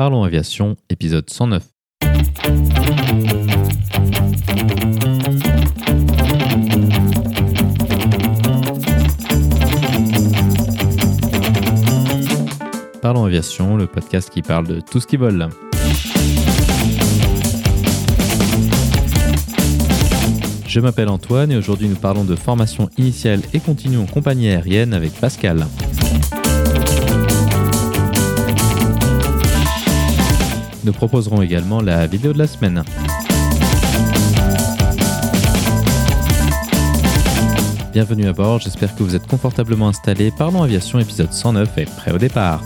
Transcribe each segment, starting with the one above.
Parlons Aviation, épisode 109. Parlons Aviation, le podcast qui parle de tout ce qui vole. Je m'appelle Antoine et aujourd'hui nous parlons de formation initiale et continue en compagnie aérienne avec Pascal. Nous proposerons également la vidéo de la semaine. Bienvenue à bord, j'espère que vous êtes confortablement installés. Parlons Aviation épisode 109 est prêt au départ.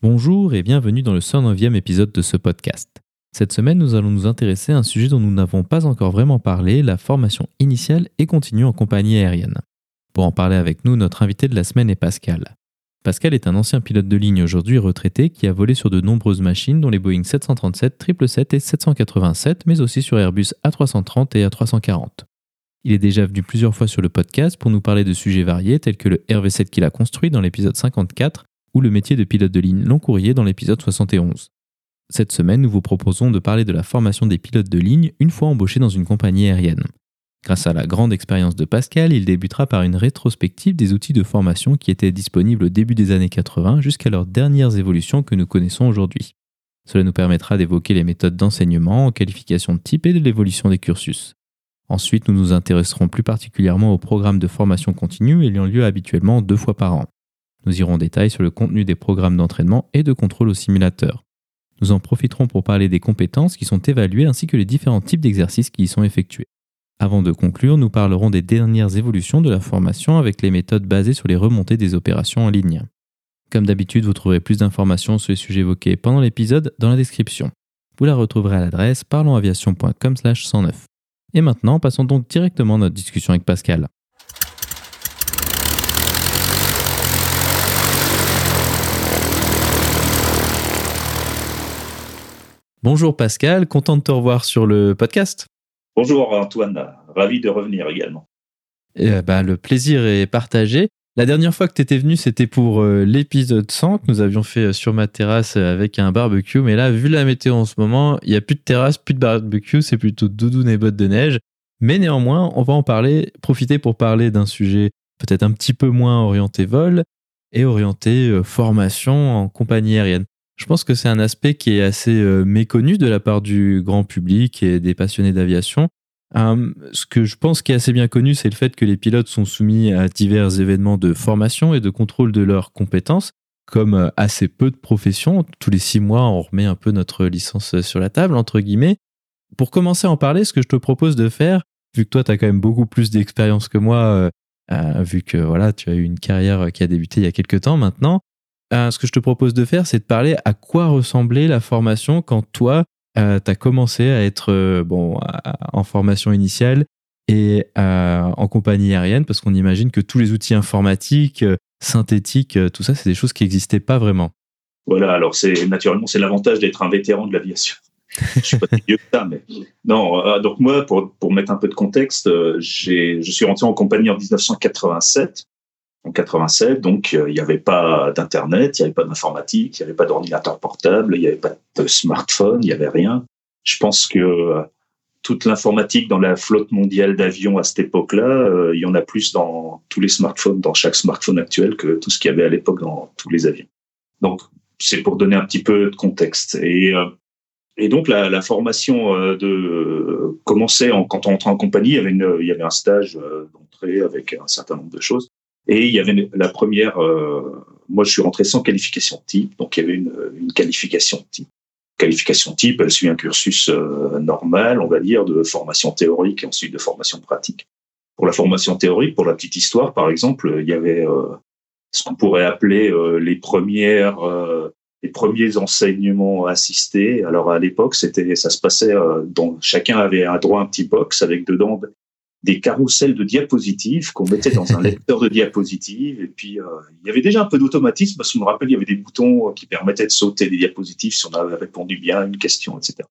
Bonjour et bienvenue dans le 109e épisode de ce podcast. Cette semaine, nous allons nous intéresser à un sujet dont nous n'avons pas encore vraiment parlé, la formation initiale et continue en compagnie aérienne. Pour en parler avec nous, notre invité de la semaine est Pascal. Pascal est un ancien pilote de ligne aujourd'hui retraité qui a volé sur de nombreuses machines dont les Boeing 737, 777 et 787, mais aussi sur Airbus A330 et A340. Il est déjà venu plusieurs fois sur le podcast pour nous parler de sujets variés tels que le RV7 qu'il a construit dans l'épisode 54 ou le métier de pilote de ligne long courrier dans l'épisode 71. Cette semaine, nous vous proposons de parler de la formation des pilotes de ligne une fois embauchés dans une compagnie aérienne. Grâce à la grande expérience de Pascal, il débutera par une rétrospective des outils de formation qui étaient disponibles au début des années 80 jusqu'à leurs dernières évolutions que nous connaissons aujourd'hui. Cela nous permettra d'évoquer les méthodes d'enseignement, en qualification de type et de l'évolution des cursus. Ensuite, nous nous intéresserons plus particulièrement au programme de formation continue ayant lieu habituellement deux fois par an. Nous irons en détail sur le contenu des programmes d'entraînement et de contrôle au simulateur. Nous en profiterons pour parler des compétences qui sont évaluées ainsi que les différents types d'exercices qui y sont effectués. Avant de conclure, nous parlerons des dernières évolutions de la formation avec les méthodes basées sur les remontées des opérations en ligne. Comme d'habitude, vous trouverez plus d'informations sur les sujets évoqués pendant l'épisode dans la description. Vous la retrouverez à l'adresse parlonsaviation.com/109. Et maintenant, passons donc directement à notre discussion avec Pascal. Bonjour Pascal, content de te revoir sur le podcast. Bonjour Antoine, ravi de revenir également. Eh ben, le plaisir est partagé. La dernière fois que tu étais venu, c'était pour euh, l'épisode 100 que nous avions fait euh, sur ma terrasse euh, avec un barbecue. Mais là, vu la météo en ce moment, il n'y a plus de terrasse, plus de barbecue, c'est plutôt doudoune et bottes de neige. Mais néanmoins, on va en parler, profiter pour parler d'un sujet peut-être un petit peu moins orienté vol et orienté formation en compagnie aérienne. Je pense que c'est un aspect qui est assez euh, méconnu de la part du grand public et des passionnés d'aviation. Hum, ce que je pense qui est assez bien connu, c'est le fait que les pilotes sont soumis à divers événements de formation et de contrôle de leurs compétences, comme euh, assez peu de professions. Tous les six mois, on remet un peu notre licence sur la table, entre guillemets. Pour commencer à en parler, ce que je te propose de faire, vu que toi, tu as quand même beaucoup plus d'expérience que moi, euh, vu que voilà, tu as eu une carrière qui a débuté il y a quelques temps maintenant, euh, ce que je te propose de faire, c'est de parler à quoi ressemblait la formation quand toi, euh, tu as commencé à être euh, bon, en formation initiale et en compagnie aérienne, parce qu'on imagine que tous les outils informatiques, synthétiques, tout ça, c'est des choses qui n'existaient pas vraiment. Voilà, alors c'est naturellement c'est l'avantage d'être un vétéran de l'aviation. je suis pas vieux que ça, mais non. donc moi, pour, pour mettre un peu de contexte, je suis rentré en compagnie en 1987 en 87, donc euh, il n'y avait pas d'internet, il n'y avait pas d'informatique, il n'y avait pas d'ordinateur portable, il n'y avait pas de smartphone, il n'y avait rien. Je pense que euh, toute l'informatique dans la flotte mondiale d'avions à cette époque-là, euh, il y en a plus dans tous les smartphones, dans chaque smartphone actuel que tout ce qu'il y avait à l'époque dans tous les avions. Donc c'est pour donner un petit peu de contexte. Et donc la, formation de commençait en, quand on rentrait en compagnie, il y avait un stage d'entrée avec un certain nombre de choses. Et il y avait la première, euh, moi je suis rentré sans qualification type, donc il y avait une, une qualification type. Qualification type, elle suit un cursus euh, normal, on va dire, de formation théorique et ensuite de formation pratique. Pour la formation théorique, pour la petite histoire, par exemple, il y avait euh, ce qu'on pourrait appeler les premières, les premiers enseignements assistés. Alors à l'époque, c'était, ça se passait, dans, chacun avait un droit un petit box avec dedans des carousels de diapositives qu'on mettait dans un lecteur de diapositives. Et puis, euh, il y avait déjà un peu d'automatisme, parce je me rappelle, il y avait des boutons qui permettaient de sauter des diapositives si on avait répondu bien à une question, etc.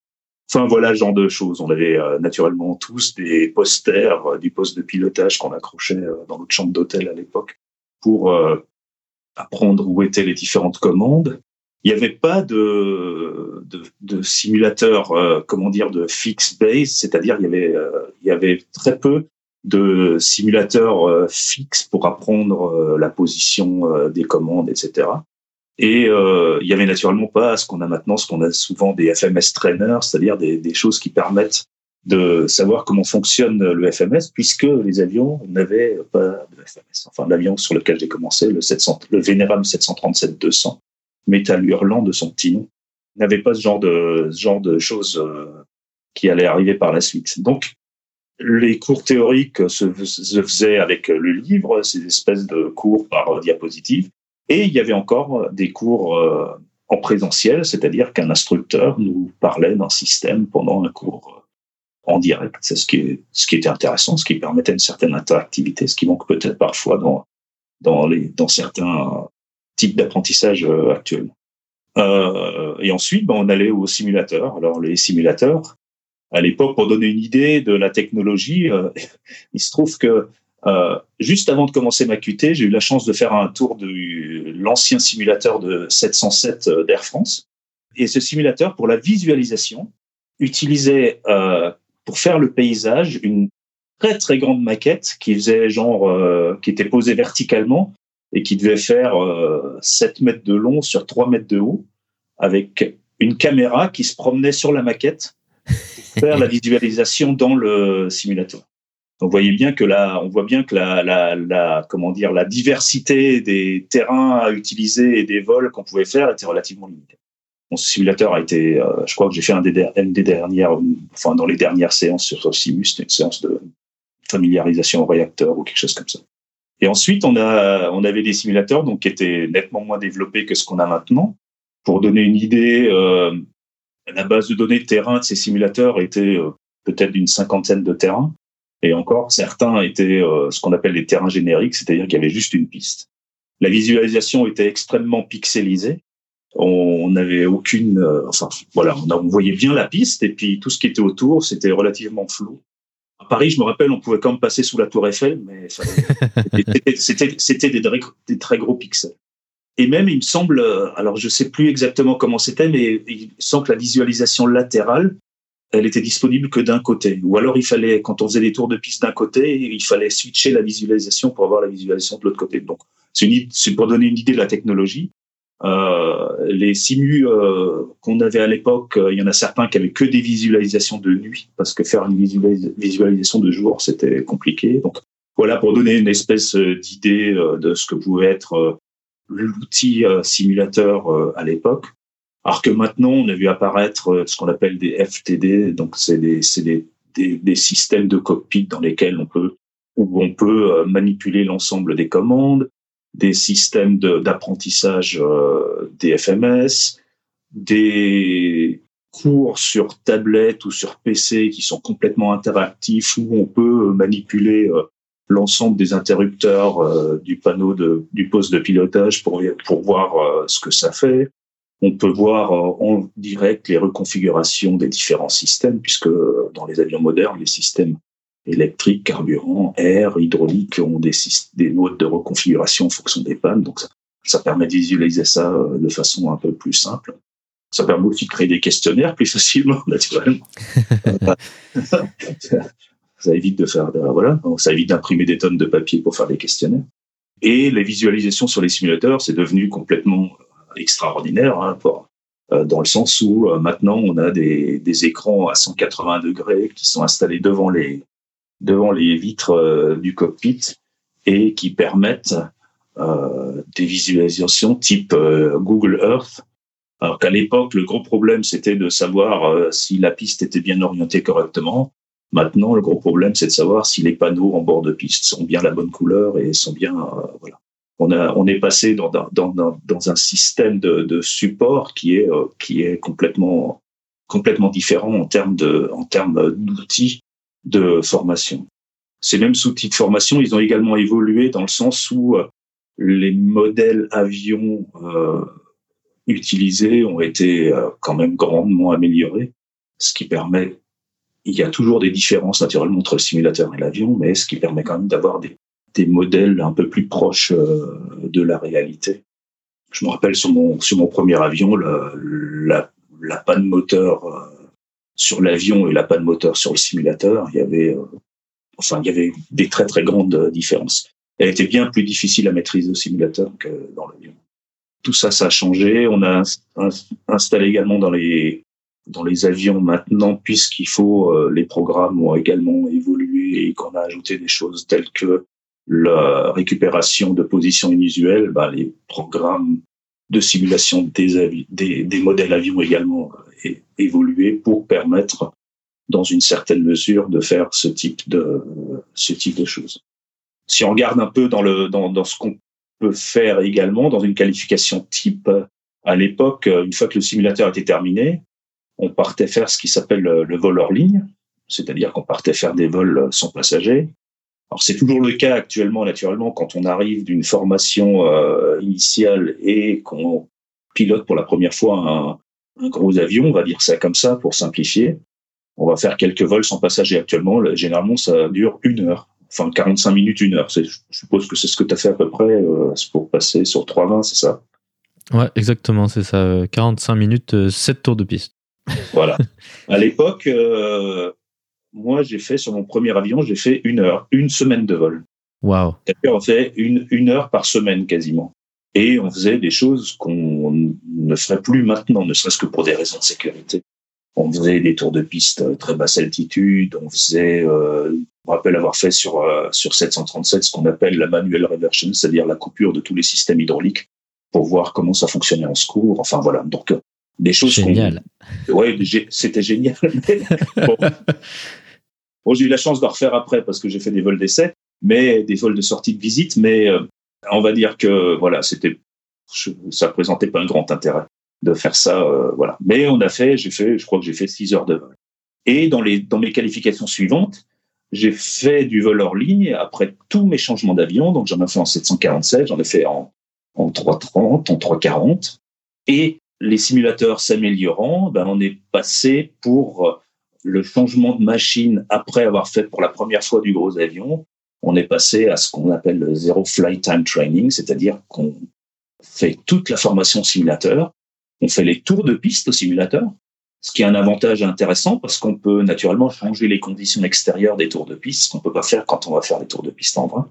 Enfin voilà, genre de choses. On avait naturellement tous des posters du poste de pilotage qu'on accrochait dans notre chambre d'hôtel à l'époque pour apprendre où étaient les différentes commandes. Il n'y avait pas de, simulateur, euh, comment dire, de fixed base, c'est-à-dire il y avait euh, il y avait très peu de simulateurs euh, fixes pour apprendre la position des commandes, etc. Et il y avait naturellement pas ce qu'on a maintenant, ce qu'on a souvent des FMS trainers, c'est-à-dire des, choses qui permettent de savoir comment fonctionne le FMS, puisque les avions n'avaient pas de FMS. Enfin, l'avion sur lequel j'ai commencé, le, 700, le Veneram 737-200, métal hurlant de son petit nom, n'avait pas ce genre de, ce genre de choses euh, qui allaient arriver par la suite. Donc, les cours théoriques se, se faisaient avec le livre, ces espèces de cours par diapositive, et il y avait encore des cours euh, en présentiel, c'est-à-dire qu'un instructeur nous parlait d'un système pendant un cours en direct. C'est ce qui, ce qui était intéressant, ce qui permettait une certaine interactivité, ce qui manque peut-être parfois dans, dans, les, dans certains types d'apprentissage euh, actuellement. Euh, et ensuite, ben, on allait au simulateur. Alors les simulateurs, à l'époque, pour donner une idée de la technologie, euh, il se trouve que euh, juste avant de commencer ma QT, j'ai eu la chance de faire un tour de l'ancien simulateur de 707 euh, d'Air France. Et ce simulateur, pour la visualisation, utilisait euh, pour faire le paysage une très très grande maquette qui faisait genre euh, qui était posée verticalement et qui devait faire euh, 7 mètres de long sur 3 mètres de haut avec une caméra qui se promenait sur la maquette pour faire la visualisation dans le simulateur. On voyait bien que là, on voit bien que la, la, la, comment dire, la diversité des terrains à utiliser et des vols qu'on pouvait faire était relativement limitée mon simulateur a été, euh, je crois que j'ai fait un des, des, dernières, enfin dans les dernières séances sur Simus, une séance de familiarisation au réacteur ou quelque chose comme ça. Et ensuite, on a, on avait des simulateurs donc qui étaient nettement moins développés que ce qu'on a maintenant. Pour donner une idée, euh, la base de données de terrain de ces simulateurs était euh, peut-être d'une cinquantaine de terrains. Et encore, certains étaient euh, ce qu'on appelle des terrains génériques, c'est-à-dire qu'il y avait juste une piste. La visualisation était extrêmement pixelisée on n'avait aucune, euh, enfin voilà, on, voyait bien la piste et puis tout ce qui était autour, c'était relativement flou. À Paris, je me rappelle, on pouvait quand même passer sous la Tour Eiffel, mais c'était des, des, très gros pixels. Et même, il me semble, euh, alors je sais plus exactement comment c'était, mais il semble que la visualisation latérale, elle était disponible que d'un côté. Ou alors il fallait, quand on faisait des tours de piste d'un côté, il fallait switcher la visualisation pour avoir la visualisation de l'autre côté. Donc, c'est pour donner une idée de la technologie. Euh, les simus euh, qu'on avait à l'époque, euh, il y en a certains qui avaient que des visualisations de nuit, parce que faire une visualisation de jour, c'était compliqué. Donc voilà, pour donner une espèce d'idée de ce que pouvait être l'outil simulateur à l'époque. Alors que maintenant, on a vu apparaître ce qu'on appelle des FTD, donc c'est des, des, des, des, systèmes de cockpit dans lesquels on peut, où on peut manipuler l'ensemble des commandes, des systèmes d'apprentissage euh, des FMS, des cours sur tablette ou sur PC qui sont complètement interactifs où on peut manipuler euh, l'ensemble des interrupteurs euh, du panneau de, du poste de pilotage pour, pour voir ce que ça fait. On peut voir en direct les reconfigurations des différents systèmes puisque dans les avions modernes, les systèmes électrique, carburant, air, hydraulique ont des, des modes de reconfiguration en fonction des pannes. Donc ça, ça permet de visualiser ça euh, de façon un peu plus simple. Ça permet aussi de créer des questionnaires plus facilement, naturellement. ça évite de faire, voilà, ça évite d'imprimer des tonnes de papier pour faire des questionnaires. Et les visualisations sur les simulateurs, c'est devenu complètement extraordinaire, hein, pour, euh, dans le sens où euh, maintenant on a des, des écrans à 180 degrés qui sont installés devant les, devant les vitres euh, du cockpit et qui permettent euh, des visualisations type euh, Google Earth. Alors qu'à l'époque, le gros problème, c'était de savoir si la piste était bien orientée correctement. Maintenant, le gros problème, c'est de savoir si les panneaux en bord de piste sont bien la bonne couleur et sont bien, voilà. On, a, on est passé dans, dans, dans, dans un système de, de, support qui est, qui est complètement, complètement différent en termes de, en termes d'outils de formation. Ces mêmes outils de formation, ils ont également évolué dans le sens où euh, les modèles avions euh, utilisés ont été euh, quand même grandement améliorés. ce qui permet, il y a toujours des différences naturellement entre le simulateur et l'avion, mais ce qui permet quand même d'avoir des, des modèles un peu plus proches euh, de la réalité. Je me rappelle sur mon, sur mon premier avion, la, la, panne moteur sur l'avion et la panne moteur sur le simulateur, il y avait, euh, enfin, il y avait des très très grandes différences. Elle était bien plus difficile à maîtriser au simulateur que dans l'avion. Tout ça, ça a changé. On a installé également dans les dans les avions maintenant, puisqu'il faut, euh, les programmes ont également évolué et qu'on a ajouté des choses telles que la récupération de positions inusuelles, bah, les programmes de simulation des, des, des modèles avions également euh, évolué pour permettre, dans une certaine mesure, de faire ce type de ce type de choses. Si on regarde un peu dans le dans, dans ce qu'on peut faire également dans une qualification type, à l'époque, une fois que le simulateur était terminé, on partait faire ce qui s'appelle le vol hors ligne, c'est-à-dire qu'on partait faire des vols sans passagers. Alors c'est toujours le cas actuellement, naturellement, quand on arrive d'une formation euh, initiale et qu'on pilote pour la première fois un, un, gros avion, on va dire ça comme ça pour simplifier. On va faire quelques vols sans passagers actuellement. Généralement, ça dure une heure, enfin 45 minutes, une heure. Je suppose que c'est ce que tu as fait à peu près euh, pour passer sur 320, c'est ça? Ouais, exactement, c'est ça. 45 minutes, 7 tours de piste voilà. À l'époque, euh, moi, j'ai fait sur mon premier avion, j'ai fait une heure, une semaine de vol. Waouh. On fait une, une heure par semaine quasiment. Et on faisait des choses qu'on ne ferait plus maintenant, ne serait-ce que pour des raisons de sécurité. On faisait des tours de piste à très basse altitude. On faisait, euh, je me rappelle avoir fait sur euh, sur 737 ce qu'on appelle la manual reversion, c'est-à-dire la coupure de tous les systèmes hydrauliques pour voir comment ça fonctionnait en secours. Enfin voilà. Donc des choses génial. Ouais, c'était génial. bon, bon j'ai eu la chance de refaire après parce que j'ai fait des vols d'essai, mais des vols de sortie de visite, mais euh, on va dire que voilà, c'était ça présentait pas un grand intérêt de faire ça, euh, voilà. Mais on a fait, j'ai fait, je crois que j'ai fait six heures de vol. Et dans les dans mes qualifications suivantes, j'ai fait du vol hors ligne après tous mes changements d'avion. Donc j'en ai fait en 747, j'en ai fait en en 330, en 340, et les simulateurs s'améliorant, ben on est passé pour euh, le changement de machine après avoir fait pour la première fois du gros avion. On est passé à ce qu'on appelle le zero flight time training, c'est-à-dire qu'on fait toute la formation simulateur, on fait les tours de piste au simulateur, ce qui est un avantage intéressant parce qu'on peut naturellement changer les conditions extérieures des tours de piste, ce qu'on peut pas faire quand on va faire les tours de piste en vrai.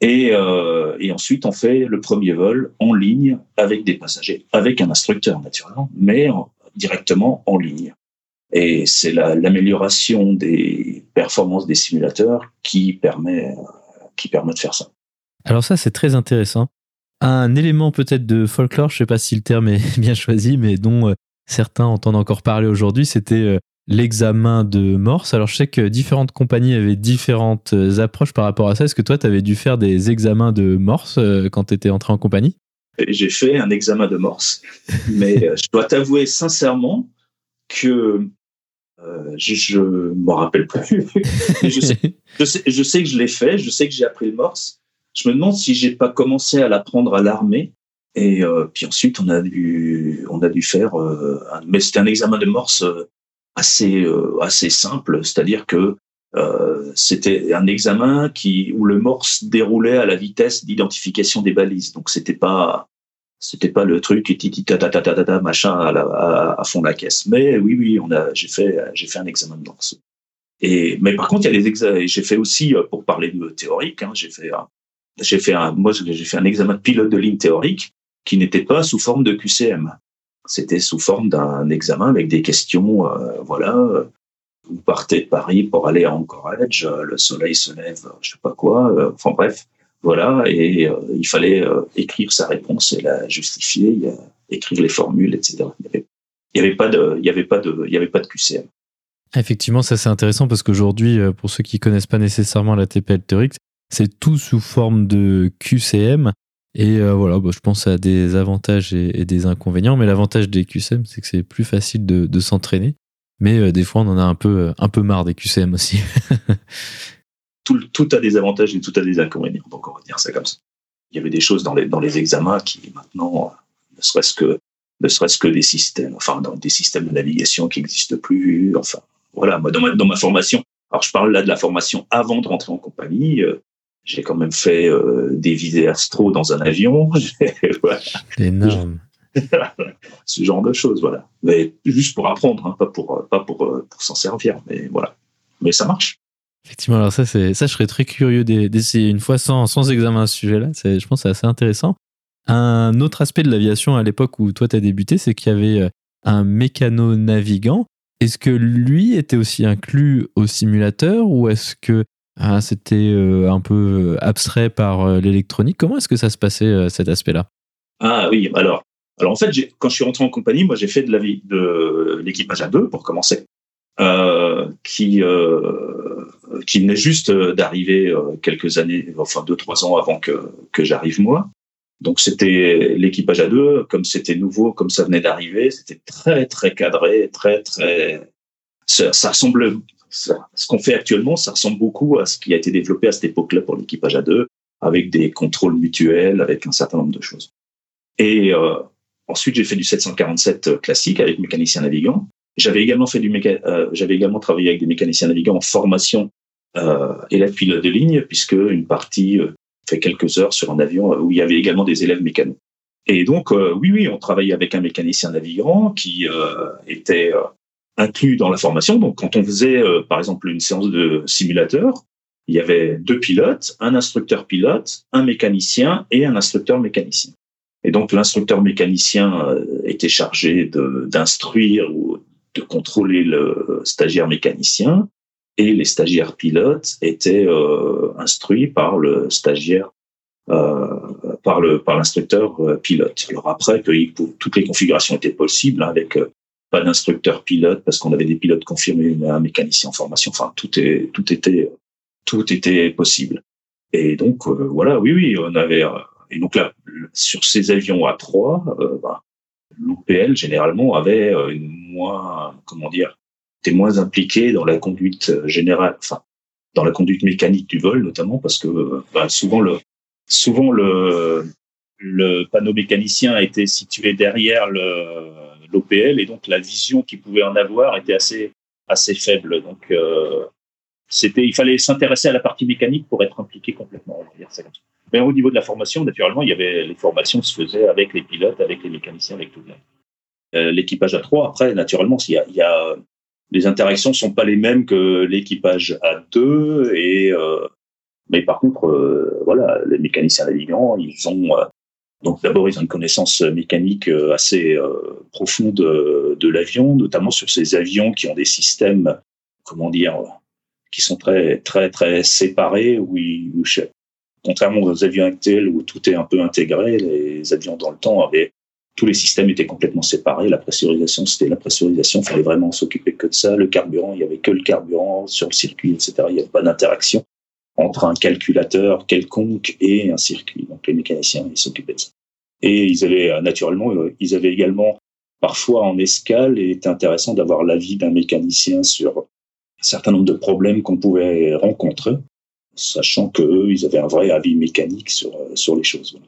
Et, euh, et, ensuite, on fait le premier vol en ligne avec des passagers, avec un instructeur naturellement, mais directement en ligne. Et c'est l'amélioration des performances des simulateurs qui permet, qui permet de faire ça. Alors ça, c'est très intéressant. Un élément peut-être de folklore, je ne sais pas si le terme est bien choisi, mais dont euh, certains entendent encore parler aujourd'hui, c'était euh, l'examen de Morse. Alors, je sais que différentes compagnies avaient différentes euh, approches par rapport à ça. Est-ce que toi, tu avais dû faire des examens de Morse euh, quand tu étais entré en compagnie? J'ai fait un examen de Morse. Mais euh, je dois t'avouer sincèrement que je ne m'en rappelle plus. je, sais, je, sais, que je l'ai fait, je sais que j'ai appris le Morse. Je me demande si j'ai pas commencé à l'apprendre à l'armée. Et puis ensuite, on a dû, on a dû faire. un, mais c'était un examen de Morse assez euh, assez simple, c'est-à-dire que euh, c'était un examen qui où le morse déroulait à la vitesse d'identification des balises. Donc c'était pas c'était pas le truc titi ta ta ta ta ta machin à, fond de la caisse. Mais oui oui, on a j'ai fait j'ai fait un examen de morse. Et mais par contre il y a des examens. J'ai fait aussi euh, pour parler de théorique. Hein, j'ai fait j'ai fait un moi j'ai fait un examen de pilote de ligne théorique qui n'était pas sous forme de QCM. C'était sous forme d'un examen avec des questions, euh, voilà. Vous partez de Paris pour aller à Anchorage, euh, le soleil se lève, je sais pas quoi. Euh, enfin bref, voilà. Et il fallait écrire sa réponse et la justifier, écrire les formules, etc. Il n'y avait, pas de, avait de, avait pas de QCM. Effectivement, ça c'est intéressant parce qu'aujourd'hui, pour ceux qui connaissent pas nécessairement la TPL théorique, c'est tout sous forme de QCM et euh, voilà, bah, je pense à des avantages et, des inconvénients. Mais l'avantage des QCM, c'est que c'est plus facile de, s'entraîner. Mais euh, des fois, on en a un peu, euh, un peu marre des QCM aussi. tout, tout, a des avantages et tout a des inconvénients. Donc, on va dire ça comme ça. Il y avait des choses dans les, dans les examens qui, maintenant, ne serait-ce que ne serait-ce que des systèmes, enfin dans des systèmes de navigation qui n'existent plus. Enfin, voilà, moi dans ma, dans ma formation. Alors je parle là de la formation avant de rentrer en compagnie. Euh, j'ai quand même fait euh, des visées astro dans un avion. voilà. Énorme. Ce genre de choses, voilà. Mais juste pour apprendre, hein, pas pour pas pour, euh, pour s'en servir. Mais voilà. Mais ça marche. Effectivement, alors ça, ça, je serais très curieux d'essayer une fois sans, examen à ce sujet-là. Je pense que c'est assez intéressant. Un autre aspect de l'aviation à l'époque où toi tu as débuté, c'est qu'il y avait euh, un mécano-navigant. Est-ce que lui était aussi inclus au simulateur ou est-ce que ah, c'était euh, un peu abstrait par euh, l'électronique? Comment est-ce que ça se passait cet aspect-là? Ah oui, alors, alors en fait, quand je suis rentré en compagnie, moi j'ai fait de l'équipage à deux pour commencer, qui qui venait juste d'arriver quelques années, enfin deux trois ans avant que que j'arrive moi. Donc c'était l'équipage à deux, comme c'était nouveau, comme ça venait d'arriver, c'était très très cadré, très très. Ça, ça ressemble, ce qu'on fait actuellement, ça ressemble beaucoup à ce qui a été développé à cette époque-là pour l'équipage à deux, avec des contrôles mutuels, avec un certain nombre de choses. Et euh, ensuite j'ai fait du 747 classique avec mécanicien navigant. J'avais également fait du méca... euh, j'avais également travaillé avec des mécaniciens navigants en formation euh, élève pilote de ligne, puisque une partie euh, fait quelques heures sur un avion où il y avait également des élèves mécanos. Et donc, euh, oui, oui, on travaillait avec un mécanicien navigant qui euh, était euh, inclus dans la formation. Donc, quand on faisait, par exemple, une séance de simulateur, il y avait deux pilotes, un instructeur pilote, un mécanicien et un instructeur mécanicien. Et donc, l'instructeur mécanicien était chargé d'instruire ou de contrôler le stagiaire mécanicien et les stagiaires pilotes étaient euh, instruits par le stagiaire, euh, par le par l'instructeur euh, pilote. Alors après que toutes les configurations étaient possibles hein, avec euh, pas d'instructeur pilote parce qu'on avait des pilotes confirmés, mais un mécanicien en formation. Enfin, tout est tout était tout était possible. Et donc voilà, oui, oui, on avait et donc là sur ces avions A3, bah, l'OPL généralement avait une moins comment dire était moins impliqué dans la conduite euh, générale, enfin dans la conduite mécanique du vol notamment parce que euh, bah, souvent le panneau mécanicien été situé derrière l'OPL et donc la vision qu'il pouvait en avoir était assez faible. Donc euh, c'était il fallait s'intéresser à la partie mécanique pour être impliqué complètement. Mais au niveau de la formation, naturellement, il y avait les formations se faisaient avec les pilotes, avec les mécaniciens, avec tout le monde. Euh, L'équipage à trois, après, naturellement, il il y a les interactions sont pas les mêmes que l'équipage à deux et euh, mais par contre euh, voilà les mécaniciens navigants ils ont donc d'abord ils ont une connaissance mécanique assez profonde de, l'avion notamment sur ces avions qui ont des systèmes comment dire qui sont très très très séparés où, où contrairement aux avions actuels où tout est un peu intégré les avions dans le temps avaient tous les systèmes étaient complètement séparés. La pressurisation, c'était la pressurisation. Il fallait vraiment s'occuper que de ça. Le carburant, il y avait que le carburant sur le circuit, etc. Il n'y avait pas d'interaction entre un calculateur quelconque et un circuit. Donc les mécaniciens, ils s'occupaient de ça. Et ils avaient euh, naturellement, euh, ils avaient également parfois en escale, et était intéressant d'avoir l'avis d'un mécanicien sur un certain nombre de problèmes qu'on pouvait rencontrer, sachant qu'eux, ils avaient un vrai avis mécanique sur, euh, sur les choses.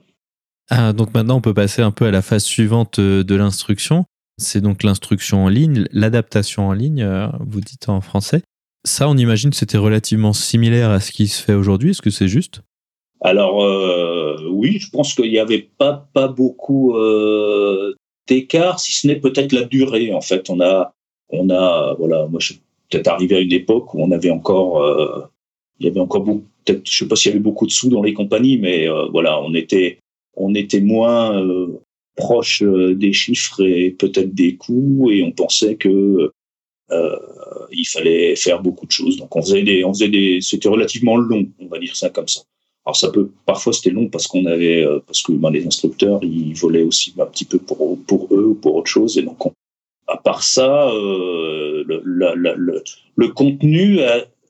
Ah, donc maintenant, on peut passer un peu à la phase suivante euh, de l'instruction. C'est donc l'instruction en ligne, l'adaptation en ligne, euh, vous dites en français. Ça, on imagine que c'était relativement similaire à ce qui se fait aujourd'hui. Est-ce que c'est juste? Alors, euh, oui, je pense qu'il n'y avait pas, pas beaucoup d'écart, si ce n'est peut-être la durée. En fait, on a, on a voilà, moi, je suis peut-être arrivé à une époque où on avait encore, il y avait encore beaucoup, peut-être, je sais pas s'il y avait beaucoup de sous dans les compagnies, mais voilà, on était, on était moins euh, proche euh, des chiffres et peut-être des coûts et on pensait que euh, il fallait faire beaucoup de choses. Donc on faisait des, on faisait des, c'était relativement long, on va dire ça comme ça. Alors ça peut, parfois c'était long parce qu'on avait, parce que ben, les instructeurs ils volaient aussi un petit peu pour pour eux ou pour autre chose et donc à part ça, euh, le, le, le, contenu,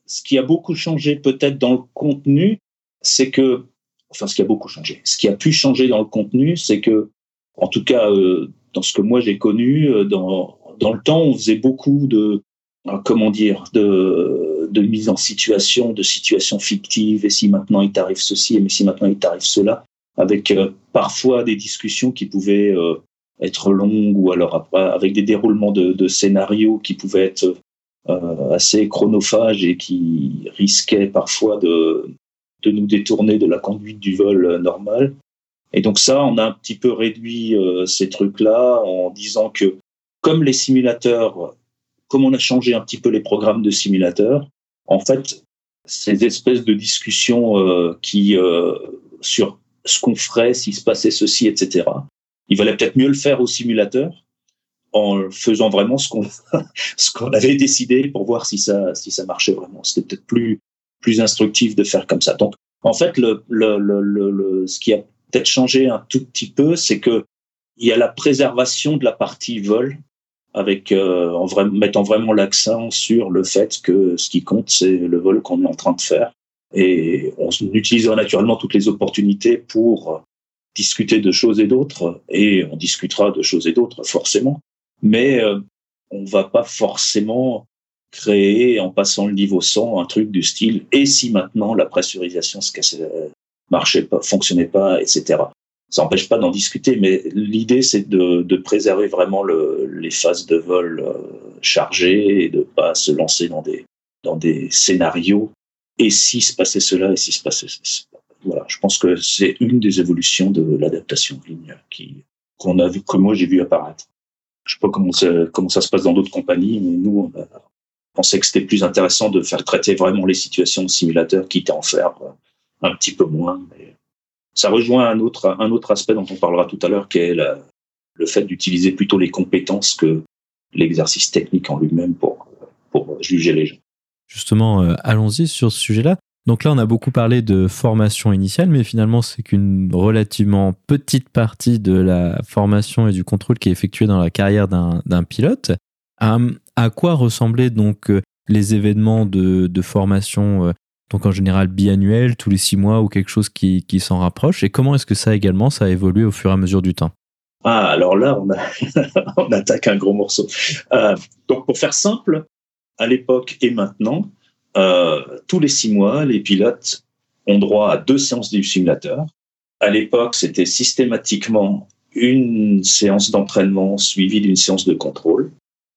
ce qui a beaucoup changé peut-être dans le contenu, c'est que enfin ce qui a beaucoup changé. Ce qui a pu changer dans le contenu, c'est que, en tout cas, euh, dans ce que moi j'ai connu, euh, dans, dans le temps, on faisait beaucoup de, euh, comment dire, de, de mise en situation, de situations fictives, et si maintenant il t'arrive ceci, et si maintenant il t'arrive cela, avec parfois des discussions qui pouvaient être longues ou alors avec des déroulements de, scénarios qui pouvaient être euh, assez chronophages et qui risquaient parfois de, de nous détourner de la conduite du vol normal. Et donc ça, on a un petit peu réduit euh, ces trucs-là en disant que comme les simulateurs, comme on a changé un petit peu les programmes de simulateurs, en fait, ces espèces de discussions euh, qui sur ce qu'on ferait s'il se passait ceci, etc. Il valait peut-être mieux le faire au simulateur en faisant vraiment ce qu'on ce qu'on avait décidé pour voir si ça si ça marchait vraiment. C'était peut-être plus plus instructif de faire comme ça. Donc en fait le le, le, le ce qui a peut-être changé un tout petit peu, c'est que il y a la préservation de la partie vol avec euh, en vrai, mettant vraiment l'accent sur le fait que ce qui compte c'est le vol qu'on est en train de faire et on utilisera naturellement toutes les opportunités pour discuter de choses et d'autres, et on discutera de choses et d'autres, forcément. Mais euh, on va pas forcément créer, en passant le niveau 100, un truc du style « et si maintenant la pressurisation se cassait, euh, marchait pas, fonctionnait pas, etc. » Ça n'empêche pas d'en discuter, mais l'idée, c'est de, de, préserver vraiment le, les phases de vol euh, chargées et de pas se lancer dans des, dans des scénarios et si se passait cela, et si se passait cela. Voilà, je pense que c'est une des évolutions de l'adaptation en ligne qui qu'on a vu, que moi j'ai vu apparaître. Je sais pas comment ça, se passe dans d'autres compagnies, mais nous, on, pensait que c'était plus intéressant de faire traiter vraiment les situations de simulateur, quitte à en faire un petit peu moins. Ça rejoint un autre, un autre aspect dont on parlera tout à l'heure, qui est le fait d'utiliser plutôt les compétences que l'exercice technique en lui-même pour, pour juger les gens. Justement, euh, allons-y sur ce sujet-là. Donc là, on a beaucoup parlé de formation initiale, mais finalement, c'est qu'une relativement petite partie de la formation et du contrôle qui est effectuée dans la carrière d'un pilote. À, quoi ressemblaient donc euh, les événements de, formation, euh, donc en général biannuels, tous les six mois ou quelque chose qui, s'en rapproche? Et comment est-ce que ça également, ça a évolué au fur et à mesure du temps? Ah, alors là, on, attaque un gros morceau. donc pour faire simple, à l'époque et maintenant, euh, tous les six mois, les pilotes ont droit à deux séances du simulateur. À l'époque, c'était systématiquement une séance d'entraînement suivie d'une séance de contrôle.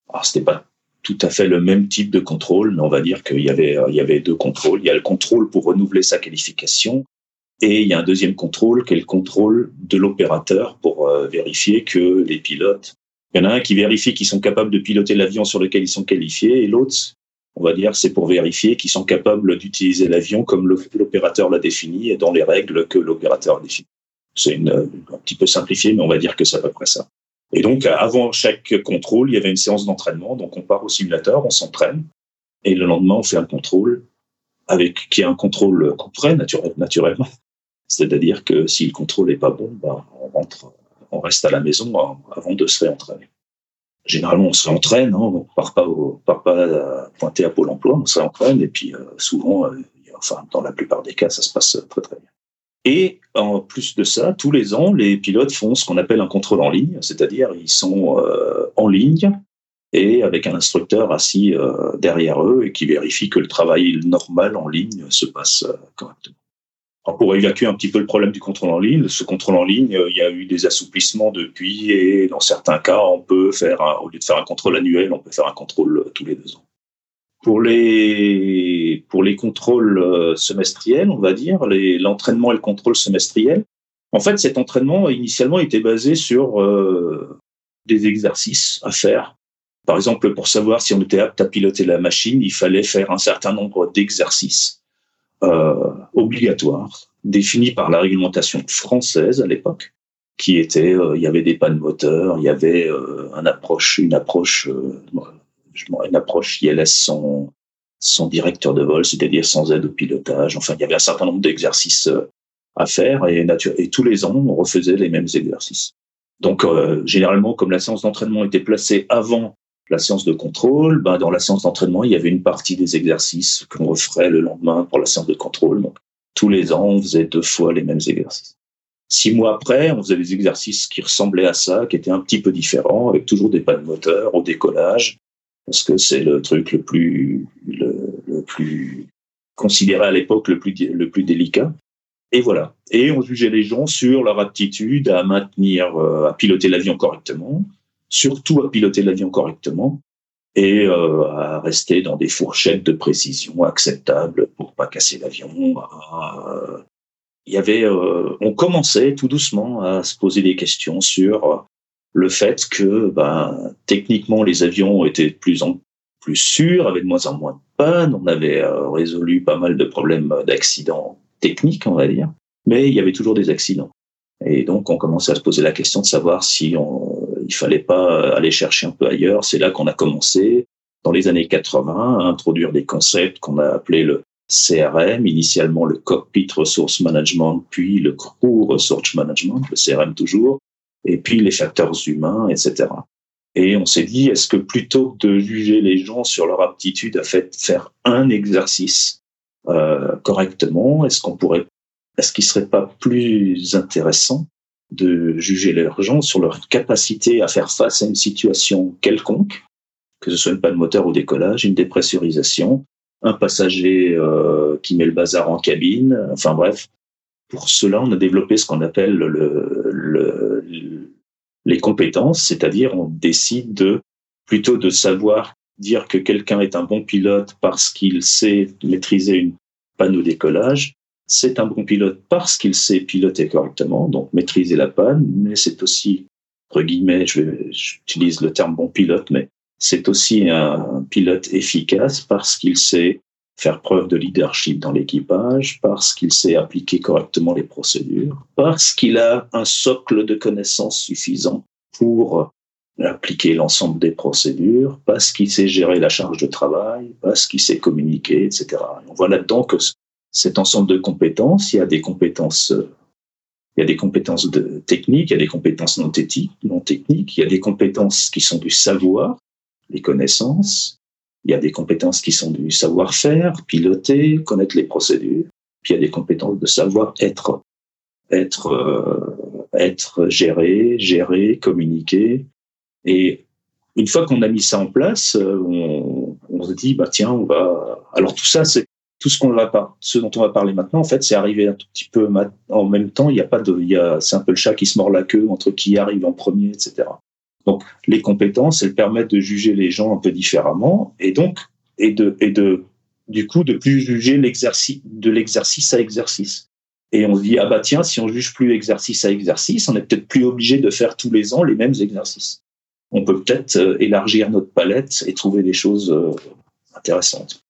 Alors, c'était pas tout à fait le même type de contrôle, mais on va dire qu'il y avait, deux contrôles. Il y a le contrôle pour renouveler sa qualification et il y a un deuxième contrôle qui est le contrôle de l'opérateur pour euh, vérifier que les pilotes il y en a un qui vérifie qu'ils sont capables de piloter l'avion sur lequel ils sont qualifiés et l'autre, on va dire, c'est pour vérifier qu'ils sont capables d'utiliser l'avion comme l'opérateur l'a défini et dans les règles que l'opérateur a définies. C'est un petit peu simplifié, mais on va dire que c'est à peu près ça. Et donc, avant chaque contrôle, il y avait une séance d'entraînement. Donc, on part au simulateur, on s'entraîne, et le lendemain, on fait un contrôle avec qui est un contrôle naturel, naturellement. C'est-à-dire que si le contrôle n'est pas bon, ben, on rentre on reste à la maison avant de se réentraîner. Généralement, on se réentraîne, hein, on part pas, part pas pointer à Pôle emploi, on se réentraîne, et puis euh, souvent, euh, enfin, dans la plupart des cas, ça se passe très très bien. Et en plus de ça, tous les ans, les pilotes font ce qu'on appelle un contrôle en ligne, c'est-à-dire ils sont euh, en ligne et avec un instructeur assis derrière eux et qui vérifie que le travail normal en ligne se passe correctement pour évacuer un petit peu le problème du contrôle en ligne, ce contrôle en ligne, euh, il y a eu des assouplissements depuis et dans certains cas, on peut faire, au lieu de faire un contrôle annuel, on peut faire un contrôle euh, tous les deux ans. Pour les, pour les contrôles euh, semestriels, on va dire, l'entraînement et le contrôle semestriel, en fait, cet entraînement, initialement, était basé sur des exercices à faire. Par exemple, pour savoir si on était apte à piloter la machine, il fallait faire un certain nombre d'exercices obligatoire défini par la réglementation française à l'époque, qui était, euh, il y avait des pannes moteurs, il y avait euh, une approche, une approche, une approche ILS sans, sans directeur de vol, c'est-à-dire sans aide au pilotage. Enfin, il y avait un certain nombre d'exercices à faire et, et tous les ans, on refaisait les mêmes exercices. Donc, généralement, comme la séance d'entraînement était placée avant la séance de contrôle, ben, dans la séance d'entraînement, il y avait une partie des exercices qu'on referait le lendemain pour la séance de contrôle. Donc, tous les ans, on faisait deux fois les mêmes exercices. Six mois après, on faisait des exercices qui ressemblaient à ça, qui étaient un petit peu différents, avec toujours des pannes moteurs au décollage, parce que c'est le truc le plus, le, plus considéré à l'époque le plus, le plus délicat. Et voilà. Et on jugeait les gens sur leur aptitude à maintenir, euh, à piloter l'avion correctement, surtout à piloter l'avion correctement, et euh, à rester dans des fourchettes de précision acceptables pour pas casser l'avion. Euh, il y avait, euh, on commençait tout doucement à se poser des questions sur le fait que, ben, techniquement, les avions étaient de plus en plus sûrs, avaient de moins en moins de pannes. On avait résolu pas mal de problèmes d'accidents techniques, on va dire, mais il y avait toujours des accidents. Et donc, on commençait à se poser la question de savoir si on, il fallait pas aller chercher un peu ailleurs. C'est là qu'on a commencé, dans les années 80, à introduire des concepts qu'on a appelés le CRM, initialement le Cockpit Resource Management, puis le Crew Resource Management, le CRM toujours, et puis les facteurs humains, etc. Et on s'est dit, est-ce que plutôt que de juger les gens sur leur aptitude à faire un exercice euh, correctement, est-ce qu'on pourrait, est-ce qu'il serait pas plus intéressant de juger leurs gens sur leur capacité à faire face à une situation quelconque, que ce soit une panne moteur au décollage, une dépressurisation, un passager euh, qui met le bazar en cabine, enfin bref. Pour cela, on a développé ce qu'on appelle le, le, les compétences, c'est-à-dire on décide de plutôt de savoir dire que quelqu'un est un bon pilote parce qu'il sait maîtriser une panne au décollage, c'est un bon pilote parce qu'il sait piloter correctement, donc maîtriser la panne, mais c'est aussi, entre guillemets, j'utilise le terme bon pilote, mais c'est aussi un pilote efficace parce qu'il sait faire preuve de leadership dans l'équipage, parce qu'il sait appliquer correctement les procédures, parce qu'il a un socle de connaissances suffisant pour appliquer l'ensemble des procédures, parce qu'il sait gérer la charge de travail, parce qu'il sait communiquer, etc. on voit là-dedans que cet ensemble de compétences. Il y a des compétences, euh, il y a des compétences de techniques, il y a des compétences non, non techniques, il y a des compétences qui sont du savoir, les connaissances, il y a des compétences qui sont du savoir-faire, piloter, connaître les procédures, puis il y a des compétences de savoir-être, être, euh, être géré, gérer, communiquer. Et une fois qu'on a mis ça en place, euh, on, on se dit bah tiens, on va. Alors tout ça, c'est tout ce qu'on va pas, ce dont on va parler maintenant, en fait, c'est arrivé un tout petit peu en même temps. Il n'y a pas de, il y a, c'est un peu le chat qui se mord la queue entre qui arrive en premier, etc. Donc, les compétences, elles permettent de juger les gens un peu différemment, et donc, et de, et de, du coup, de plus juger l'exercice, de l'exercice à exercice. Et on se dit, ah bah tiens, si on juge plus exercice à exercice, on est peut-être plus obligé de faire tous les ans les mêmes exercices. On peut peut-être euh, élargir notre palette et trouver des choses euh, intéressantes.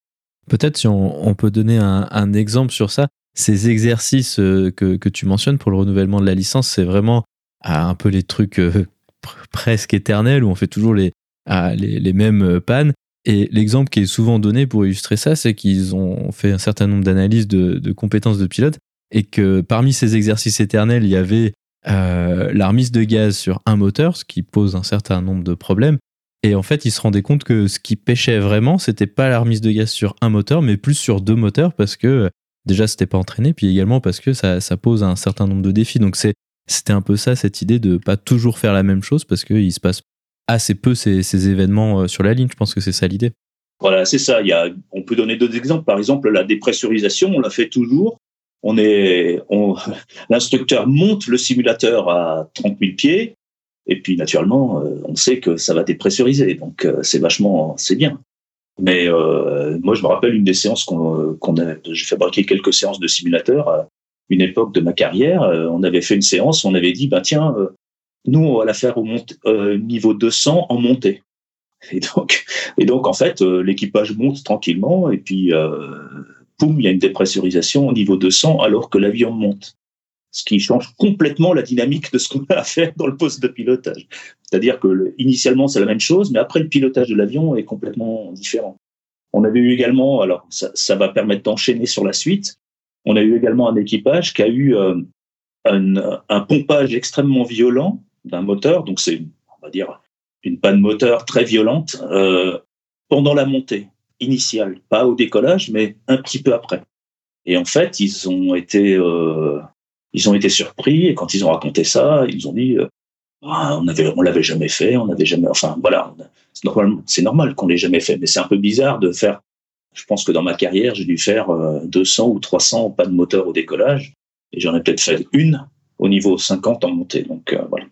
Peut-être si on, peut donner un, exemple sur ça, ces exercices euh, que, tu mentionnes pour le renouvellement de la licence, c'est vraiment ah, un peu les trucs euh, presque éternels où on fait toujours les, ah, les, mêmes euh, pannes. Et l'exemple qui est souvent donné pour illustrer ça, c'est qu'ils ont fait un certain nombre d'analyses de, compétences de pilote et que parmi ces exercices éternels, il y avait la remise de gaz sur un moteur, ce qui pose un certain nombre de problèmes, et en fait, il se rendait compte que ce qui pêchait vraiment, c'était pas la remise de gaz sur un moteur, mais plus sur deux moteurs parce que déjà c'était pas entraîné, puis également parce que ça, pose un certain nombre de défis. Donc c'est c'était un peu ça cette idée de pas toujours faire la même chose parce qu'il se passe assez peu ces, événements euh, sur la ligne. Je pense que c'est ça l'idée. Voilà, c'est ça. Il y a, on peut donner d'autres exemples. Par exemple, la dépressurisation, on la fait toujours. On est, on, l'instructeur monte le simulateur à 30 000 pieds. Et puis naturellement, euh, on sait que ça va dépressuriser, donc euh, c'est vachement, c'est bien. Mais euh, moi, je me rappelle une des séances qu'on a, j'ai fabriqué quelques séances de simulateur à une époque de ma carrière. on avait fait une séance, on avait dit, ben tiens, nous on va la faire au niveau 200 en montée. Et donc, et donc en fait, l'équipage monte tranquillement et puis, poum, il y a une dépressurisation au niveau 200 alors que l'avion monte ce qui change complètement la dynamique de ce qu'on a à faire dans le poste de pilotage. C'est-à-dire que initialement c'est la même chose, mais après le pilotage de l'avion est complètement différent. On avait eu également, alors ça, va permettre d'enchaîner sur la suite. On a eu également un équipage qui a eu euh, un, un, pompage extrêmement violent d'un moteur, donc c'est on va dire une panne moteur très violente euh, pendant la montée initiale, pas au décollage, mais un petit peu après. Et en fait, ils ont été euh, ils ont été surpris et quand ils ont raconté ça, ils ont dit euh, ah, on avait, on l'avait jamais fait, on n'avait jamais, enfin voilà, c'est normal, c'est normal qu'on l'ait jamais fait, mais c'est un peu bizarre de faire. Je pense que dans ma carrière, j'ai dû faire 200 euh, ou 300 pas de moteur au décollage. Et j'en ai peut-être fait une au niveau 50 en montée. Donc voilà.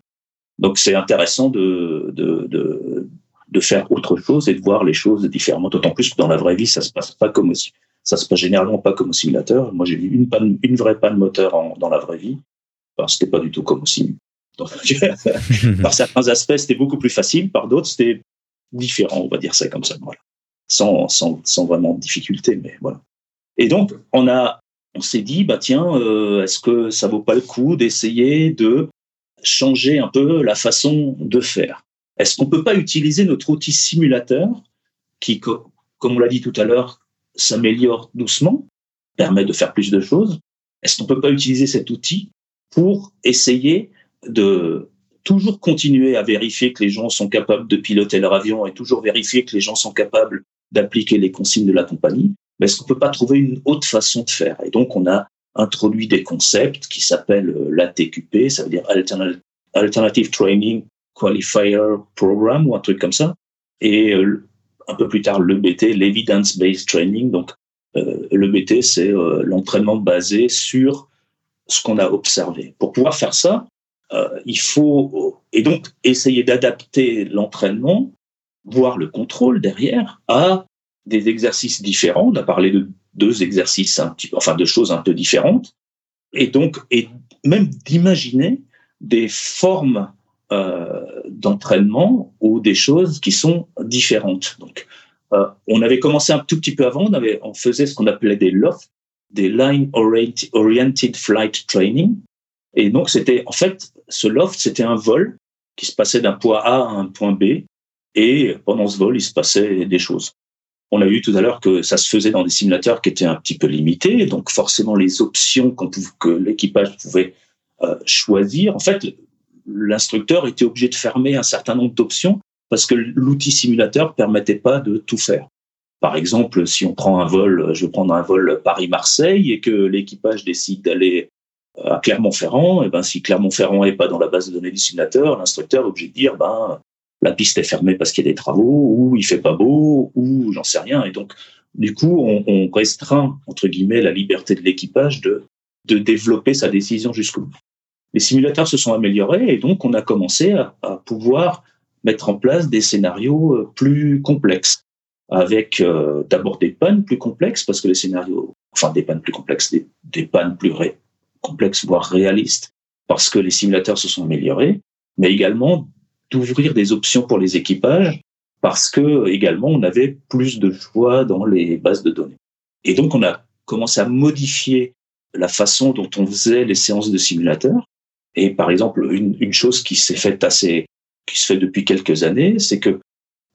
Donc c'est intéressant de, de, de, de, faire autre chose et de voir les choses différemment. D'autant plus que dans la vraie vie, ça se passe pas comme aussi. Ça se passe généralement pas comme au simulateur. Moi, j'ai vu une vraie panne moteur dans la vraie vie. Enfin, c'était pas du tout comme au simulateur. par certains aspects, c'était beaucoup plus facile. Par d'autres, c'était différent. On va dire ça comme ça. Voilà. Sans, sans, sans vraiment de difficulté, mais voilà. Et donc, on a, on s'est dit, bah tiens, euh, est-ce que ça vaut pas le coup d'essayer de changer un peu la façon de faire? Est-ce qu'on peut pas utiliser notre outil simulateur qui, comme on l'a dit tout à l'heure, s'améliore doucement, permet de faire plus de choses. Est-ce qu'on peut pas utiliser cet outil pour essayer de toujours continuer à vérifier que les gens sont capables de piloter leur avion et toujours vérifier que les gens sont capables d'appliquer les consignes de la compagnie? Mais est-ce qu'on peut pas trouver une autre façon de faire? Et donc, on a introduit des concepts qui s'appellent euh, l'ATQP, ça veut dire Alternative Training Qualifier Program ou un truc comme ça. Et euh, un peu plus tard, l'EBT, l'Evidence-Based Training. Donc, euh, l'EBT, c'est euh, l'entraînement basé sur ce qu'on a observé. Pour pouvoir faire ça, il faut et donc essayer d'adapter l'entraînement, voire le contrôle derrière, à des exercices différents. On a parlé de deux exercices, enfin de choses un peu différentes, et donc et même d'imaginer des formes euh, d'entraînement ou des choses qui sont différentes. Donc, euh, on avait commencé un tout petit peu avant, on faisait ce qu'on appelait des LOF, des Line Oriented Flight Training. Et donc, c'était en fait, ce loft, c'était un vol qui se passait d'un point A à un point B. Et pendant ce vol, il se passait des choses. On a vu tout à l'heure que ça se faisait dans des simulateurs qui étaient un petit peu limités, donc forcément les options que l'équipage pouvait euh, choisir. En fait, l'instructeur était obligé de fermer un certain nombre d'options parce que l'outil simulateur permettait pas de tout faire. Par exemple, si on prend un vol, je vais prendre un vol Paris-Marseille et que l'équipage décide d'aller à Clermont-Ferrand, et eh ben si Clermont-Ferrand est pas dans la base de données du simulateur, l'instructeur est obligé de dire ben la piste est fermée parce qu'il y a des travaux, ou il fait pas beau, ou j'en sais rien. Et donc, du coup, on, on restreint, entre guillemets, la liberté de l'équipage de, de développer sa décision jusqu'au bout. Les simulateurs se sont améliorés et donc on a commencé à, pouvoir mettre en place des scénarios euh, plus complexes, avec euh, d'abord des pannes plus complexes, parce que les scénarios, enfin des pannes plus complexes, des, pannes plus complexes, voire réalistes, parce que les simulateurs se sont améliorés, mais également d'ouvrir des options pour les équipages parce que également on avait plus de choix dans les bases de données. Et donc on a commencé à modifier la façon dont on faisait les séances de simulateurs. Et par exemple, une, une chose qui s'est faite assez, qui se fait depuis quelques années, c'est que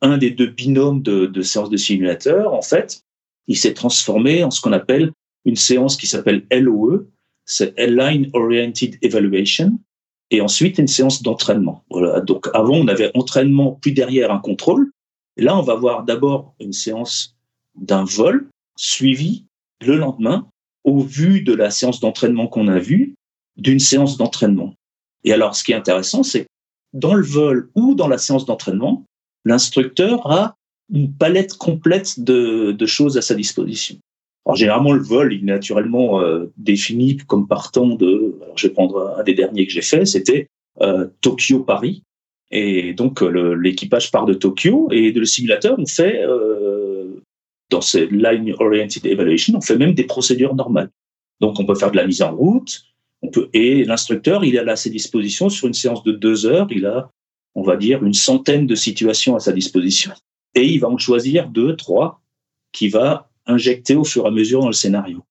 un des deux binômes de, de séances de simulateurs, en fait, il s'est transformé en ce qu'on appelle une séance qui s'appelle LOE, c'est Line Oriented Evaluation, et ensuite une séance d'entraînement. Voilà. Donc avant, on avait entraînement, puis derrière un contrôle. Là, on va voir d'abord une séance d'un vol suivi le lendemain, au vu de la séance d'entraînement qu'on a vue, d'une séance d'entraînement. Et alors, ce qui est intéressant, c'est dans le vol ou dans la séance d'entraînement, l'instructeur a une palette complète de, de choses à sa disposition. Alors généralement le vol il est naturellement euh, défini comme partant de. Alors, je vais prendre un des derniers que j'ai fait, c'était euh, Tokyo Paris. Et donc l'équipage part de Tokyo et de le simulateur on fait euh, dans ces line oriented evaluation on fait même des procédures normales. Donc on peut faire de la mise en route, et l'instructeur il a à ses dispositions sur une séance de deux heures il a on va dire une centaine de situations à sa disposition et il va en choisir deux trois qui va injecté au fur et à mesure dans le scénario.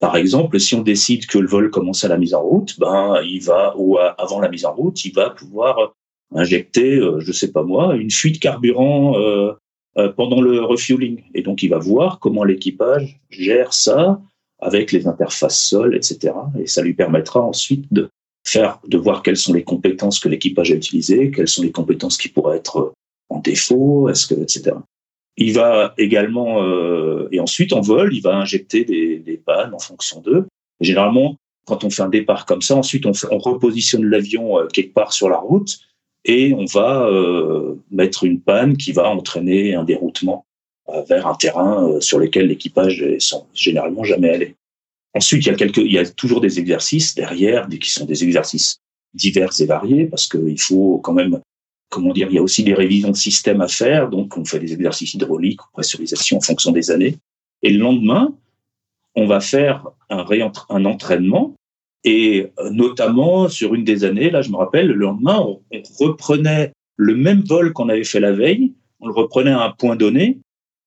Par exemple, si on décide que le vol commence à la mise en route, ben il va ou avant la mise en route, il va pouvoir injecter, euh, je sais pas moi, une fuite carburant euh, euh, pendant le refueling. Et donc il va voir comment l'équipage gère ça avec les interfaces sol, etc. Et ça lui permettra ensuite de faire, de voir quelles sont les compétences que l'équipage a utilisées, quelles sont les compétences qui pourraient être en défaut, est-ce que, etc. Il va également, euh, et ensuite en vol, il va injecter des, pannes en fonction d'eux. Généralement, quand on fait un départ comme ça, ensuite on, on repositionne l'avion euh, quelque part sur la route et on va euh, mettre une panne qui va entraîner un déroutement euh, vers un terrain euh, sur lequel l'équipage est généralement jamais allé. Ensuite, il y a toujours des exercices derrière, qui sont des exercices divers et variés, parce qu'il faut quand même, comment dire, il y a aussi des révisions de système à faire, donc on fait des exercices hydrauliques pressurisation en fonction des années. Et le lendemain, on va faire un, entraînement, et euh, notamment sur une des années, là, je me rappelle, le lendemain, on reprenait le même vol qu'on avait fait la veille, on le reprenait à un point donné,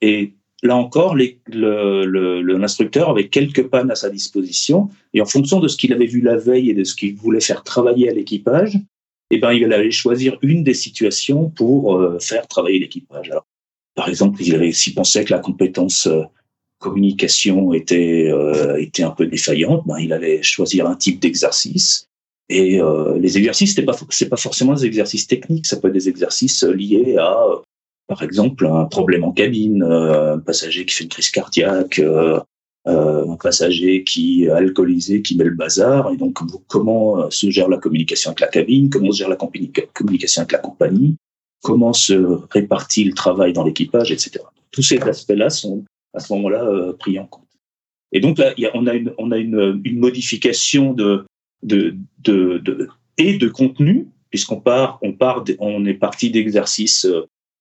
et là encore, l'instructeur avait quelques pannes à sa disposition, et en fonction de ce qu'il avait vu la veille et de ce qu'il voulait faire travailler à l'équipage, eh ben, il allait choisir une des situations pour euh, faire travailler l'équipage. Par exemple, s'il pensait que la compétence euh, communication était, euh, était un peu défaillante, ben, il allait choisir un type d'exercice. Et les exercices, ce n'est pas, pas forcément des exercices techniques, ça peut être des exercices liés à par exemple, un problème en cabine, euh, un passager qui fait une crise cardiaque, euh, euh, un passager qui est alcoolisé, qui met le bazar, et donc comment se gère la communication avec la cabine, comment se gère la communication avec la compagnie, comment se répartit le travail dans l'équipage, etc. Tous ces aspects-là sont à ce moment-là pris en compte. Et donc là, on a une, on a une, une modification de, de, de, de, et de contenu, puisqu'on part, on part, on est parti d'exercices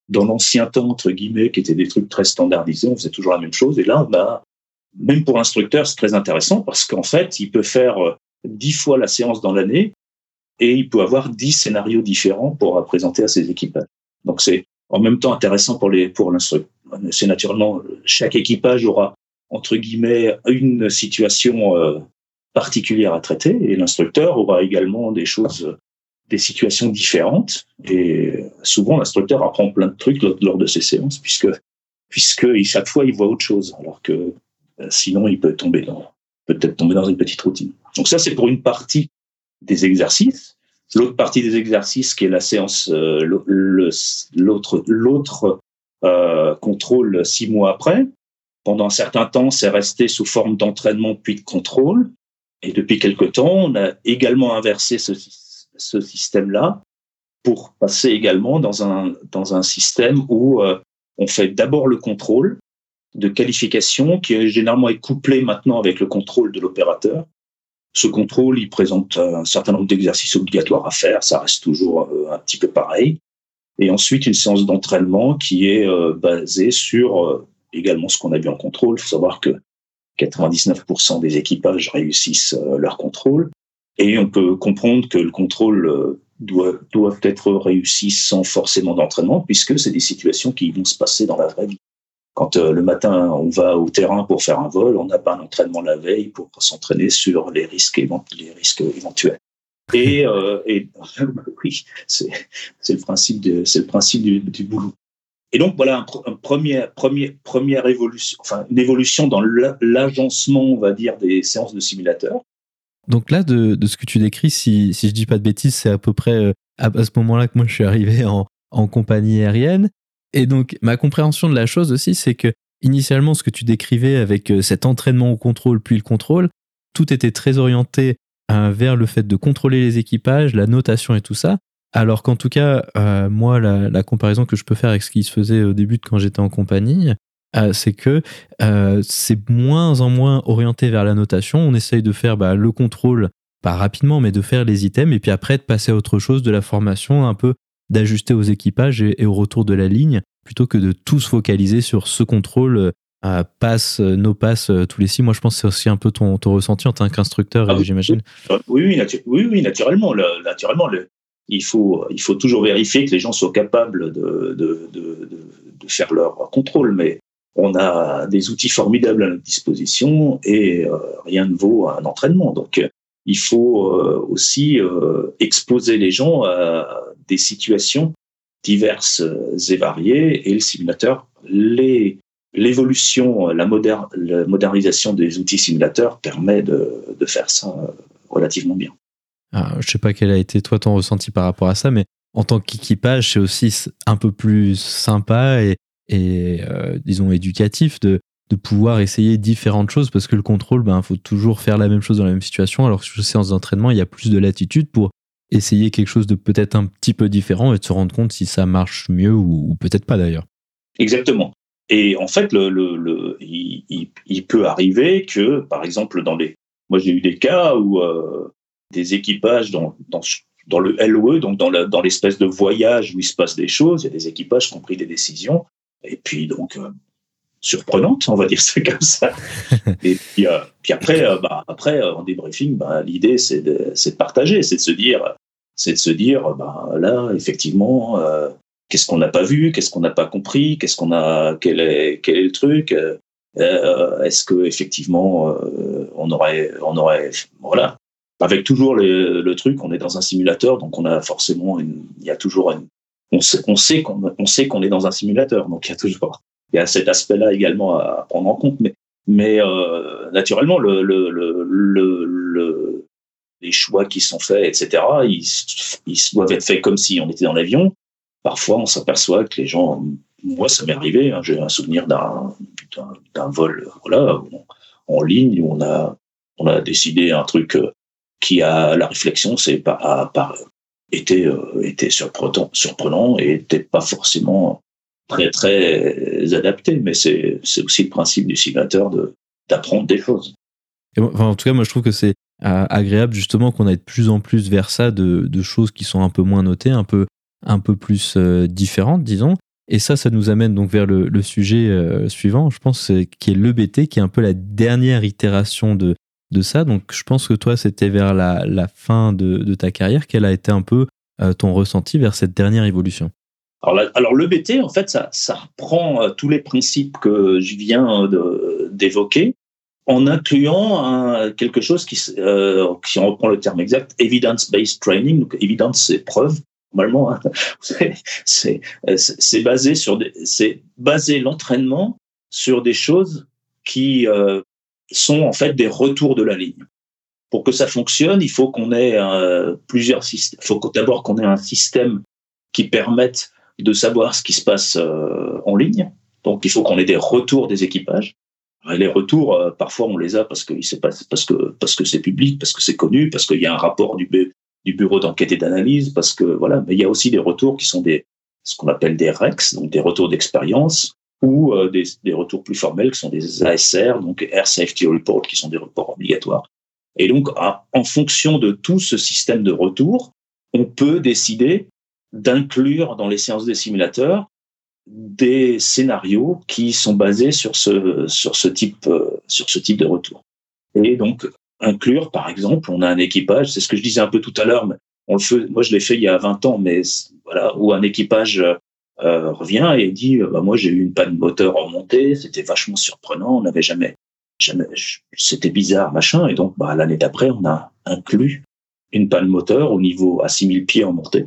dans l'ancien temps, entre guillemets, qui étaient des trucs très standardisés, on faisait toujours la même chose. Et là, on a, même pour l'instructeur, c'est très intéressant parce qu'en fait, il peut faire euh, dix fois la séance dans l'année et il peut avoir dix scénarios différents pour présenter à ses équipages. Donc c'est en même temps intéressant pour les pour l'instructeur. C'est naturellement chaque équipage aura entre guillemets une situation euh, particulière à traiter et l'instructeur aura également des choses des situations différentes. Et souvent, l'instructeur apprend plein de trucs lors de ces séances, puisque, puisque chaque fois, il voit autre chose, alors que euh, sinon, il peut tomber dans, peut-être tomber dans une petite routine. Donc ça, c'est pour une partie des exercices. L'autre partie des exercices, qui est la séance, euh, l'autre, l'autre euh, contrôle six mois après. Pendant un certain temps, c'est resté sous forme d'entraînement puis de contrôle. Et depuis quelque temps, on a également inversé ce ce système-là pour passer également dans un, dans un système où euh, on fait d'abord le contrôle de qualification qui est généralement est couplé maintenant avec le contrôle de l'opérateur. Ce contrôle, il présente un certain nombre d'exercices obligatoires à faire, ça reste toujours euh, un petit peu pareil. Et ensuite, une séance d'entraînement qui est euh, basée sur également ce qu'on a vu en contrôle. Il faut savoir que 99% des équipages réussissent leur contrôle. Et on peut comprendre que le contrôle euh, doit, être réussi sans forcément d'entraînement, puisque c'est des situations qui vont se passer dans la vraie vie. Quand euh, le matin, on va au terrain pour faire un vol, on n'a pas un entraînement la veille pour s'entraîner sur les risques, éventuels. Et, euh, oui, c'est le principe, de, du, boulot. Et donc voilà un, premier, premier, première évolution, enfin une évolution dans l'agencement, on va dire, des séances de simulateurs. Donc là, de, ce que tu décris, si, si je dis pas de bêtises, c'est à peu près euh, à, ce moment-là que moi je suis arrivé en, compagnie aérienne. Et donc ma compréhension de la chose aussi, c'est que initialement, ce que tu décrivais avec euh, cet entraînement au contrôle puis le contrôle, tout était très orienté euh, vers le fait de contrôler les équipages, la notation et tout ça. Alors qu'en tout cas, moi, la, la, comparaison que je peux faire avec ce qui se faisait au début de quand j'étais en compagnie, euh, c'est que euh, c'est moins en moins orienté vers la notation. On essaye de faire bah, le contrôle, pas rapidement, mais de faire les items, et puis après de passer à autre chose, de la formation, un peu d'ajuster aux équipages et, au retour de la ligne, plutôt que de tout se focaliser sur ce contrôle euh, passe, nos passes tous les six. Moi, je pense que c'est aussi un peu ton, ton ressenti en tant qu'instructeur, ah j'imagine. Oui, oui, oui, oui, naturellement. naturellement il, faut, il faut toujours vérifier que les gens soient capables de, de, de, de faire leur contrôle, mais on a des outils formidables à notre disposition et euh, rien ne vaut un entraînement. Donc, euh, il faut euh, aussi exposer les gens à des situations diverses et variées et le simulateur, l'évolution, la, modernisation des outils simulateurs permet de, faire ça relativement bien. Ah, je sais pas quel a été toi ton ressenti par rapport à ça, mais en tant qu'équipage, c'est aussi un peu plus sympa et et euh, disons éducatif de, de pouvoir essayer différentes choses parce que le contrôle, ben, faut toujours faire la même chose dans la même situation. Alors que sur séance d'entraînement, il y a plus de latitude pour essayer quelque chose de peut-être un petit peu différent et de se rendre compte si ça marche mieux ou, peut-être pas d'ailleurs. Exactement. Et en fait, le, le, il, peut arriver que, par exemple, dans les, moi j'ai eu des cas où euh, des équipages dans, dans, dans, le LOE, donc dans, dans l'espèce de voyage où il se passe des choses, il y a des équipages qui ont pris des décisions, et puis donc euh, surprenantes, on va dire ça comme ça. et puis, euh, puis après, bah, après en débriefing, bah, l'idée c'est de, de partager, c'est de se dire, c'est de se dire, bah, là effectivement qu'est-ce qu'on n'a pas vu, qu'est-ce qu'on n'a pas compris, qu'est-ce qu'on a, quel est, quel est le truc. Euh, euh Est-ce que effectivement euh, on aurait, on aurait, voilà, avec toujours le, le, truc, on est dans un simulateur, donc on a forcément, une, il y a toujours une, on sait, on sait qu'on, on sait qu'on est dans un simulateur, donc il y a toujours, il y a cet aspect-là également à prendre en compte, mais, mais euh, naturellement le, le, le, le, les choix qui sont faits, etc., ils, ils doivent être faits comme si on était dans l'avion parfois on s'aperçoit que les gens, moi ça m'est arrivé, hein, j'ai un souvenir d'un vol voilà, en ligne où on a, on a décidé un truc euh, qui a la réflexion, c'est pas, pas était, euh, était surprenant, et n'était pas forcément très très adapté, mais c'est aussi le principe du simulateur d'apprendre des choses. en tout cas, moi je trouve que c'est euh, agréable justement qu'on aille de plus en plus vers ça, de, de, choses qui sont un peu moins notées, un peu un peu plus euh, différente, disons. Et ça, ça nous amène donc vers le, sujet suivant, je pense, qui est l'EBT, qui est un peu la dernière itération de, ça. Donc, je pense que toi, c'était vers la, la fin de, ta carrière. Quel a été un peu euh, ton ressenti vers cette dernière évolution? Alors, l'EBT, en fait, ça, ça reprend tous les principes que je viens d'évoquer en incluant quelque chose qui, si on reprend le terme exact, evidence-based training. Donc, evidence, c'est preuve normalement, hein. c'est basé sur c'est basé l'entraînement sur des choses qui euh, sont en fait des retours de la ligne. Pour que ça fonctionne, il faut qu'on ait euh, plusieurs systèmes. Il faut d'abord qu'on ait un système qui permette de savoir ce qui se passe euh, en ligne. Donc, il faut qu'on ait des retours des équipages. Les retours, parfois, on les a parce que parce que parce que c'est public, parce que c'est connu, parce qu'il y a un rapport du, du bureau d'enquête et d'analyse, parce que voilà, mais il y a aussi des retours qui sont des ce qu'on appelle des REX, donc des retours d'expérience, ou euh, des, des, retours plus formels qui sont des ASR, donc Air Safety Report, qui sont des reports obligatoires. Et donc, en fonction de tout ce système de retour, on peut décider d'inclure dans les séances des simulateurs des scénarios qui sont basés sur ce sur ce type euh, sur ce type de retour. Et donc inclure, par exemple, on a un équipage, c'est ce que je disais un peu tout à l'heure, mais on le fait, moi je l'ai fait il y a 20 ans, mais voilà, où un équipage euh, revient et dit, bah, moi j'ai eu une panne moteur remontée, c'était vachement surprenant, on n'avait jamais, jamais, c'était bizarre, machin, et donc bah, l'année d'après, on a inclus une panne moteur au niveau à 6000 pieds en montée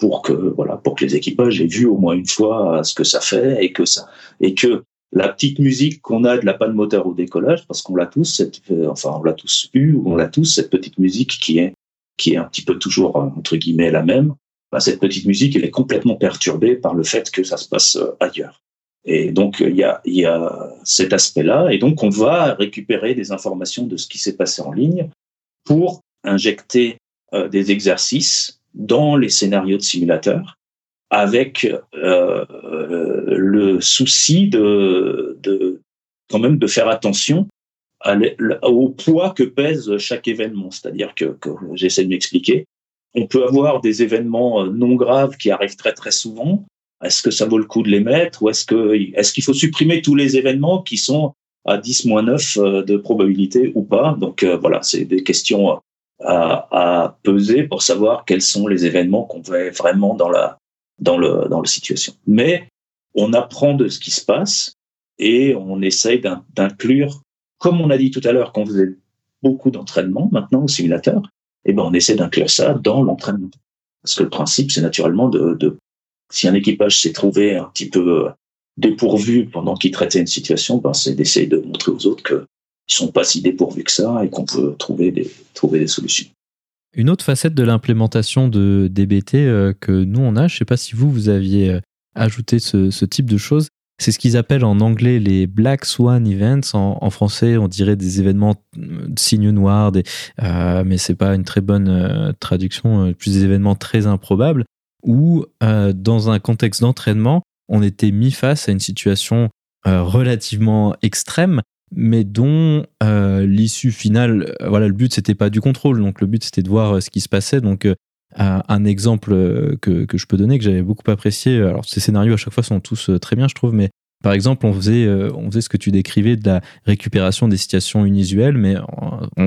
pour que voilà pour que les équipages aient vu au moins une fois ce que ça fait et que ça et que la petite musique qu'on a de la panne moteur au décollage, parce qu'on l'a tous, cette, euh, enfin on l'a tous eu, on l'a tous cette petite musique qui est qui est un petit peu toujours entre guillemets la même. Bah, cette petite musique, elle est complètement perturbée par le fait que ça se passe euh, ailleurs. Et donc il y a, y a cet aspect-là, et donc on va récupérer des informations de ce qui s'est passé en ligne pour injecter euh, des exercices dans les scénarios de simulateurs avec euh, le souci de, de, quand même de faire attention au poids que pèse chaque événement. C'est-à-dire que, que j'essaie de m'expliquer. On peut avoir des événements euh, non graves qui arrivent très très souvent. Est-ce que ça vaut le coup de les mettre ou est-ce que est-ce qu'il faut supprimer tous les événements qui sont à 10 moins 9 euh, de probabilité ou pas? Donc euh, voilà, c'est des questions à, à, peser pour savoir quels sont les événements qu'on veut vraiment dans la dans le dans la situation. Mais on apprend de ce qui se passe et on essaye d'inclure, comme on a dit tout à l'heure, qu'on faisait beaucoup d'entraînement maintenant au simulateur, eh ben on essaie d'inclure ça dans l'entraînement. Parce que le principe, c'est naturellement de, de, si un équipage s'est trouvé un petit peu euh, dépourvu pendant qu'il traitait une situation, ben c'est d'essayer de montrer aux autres qu'ils sont pas si dépourvus que ça et qu'on peut trouver des, trouver des solutions. Une autre facette de l'implémentation de DBT euh, que nous on a, je sais pas si vous vous aviez euh, ajouté ce, type de choses, c'est ce qu'ils appellent en anglais les Black Swan Events. En, français, on dirait des événements de signes noirs, des, euh, mais pas une très bonne traduction, plus des événements très improbables, où dans un contexte d'entraînement, on était mis face à une situation relativement extrêmes, mais dont l'issue finale, voilà, le but c'était pas du contrôle, donc le but c'était de voir ce qui se passait. Donc un exemple que, que, je peux donner que j'avais beaucoup apprécié. Alors ces scénarios à chaque fois sont tous très bien, je trouve, mais par exemple, on faisait, on faisait ce que tu décrivais de la récupération des situations inusuelles, mais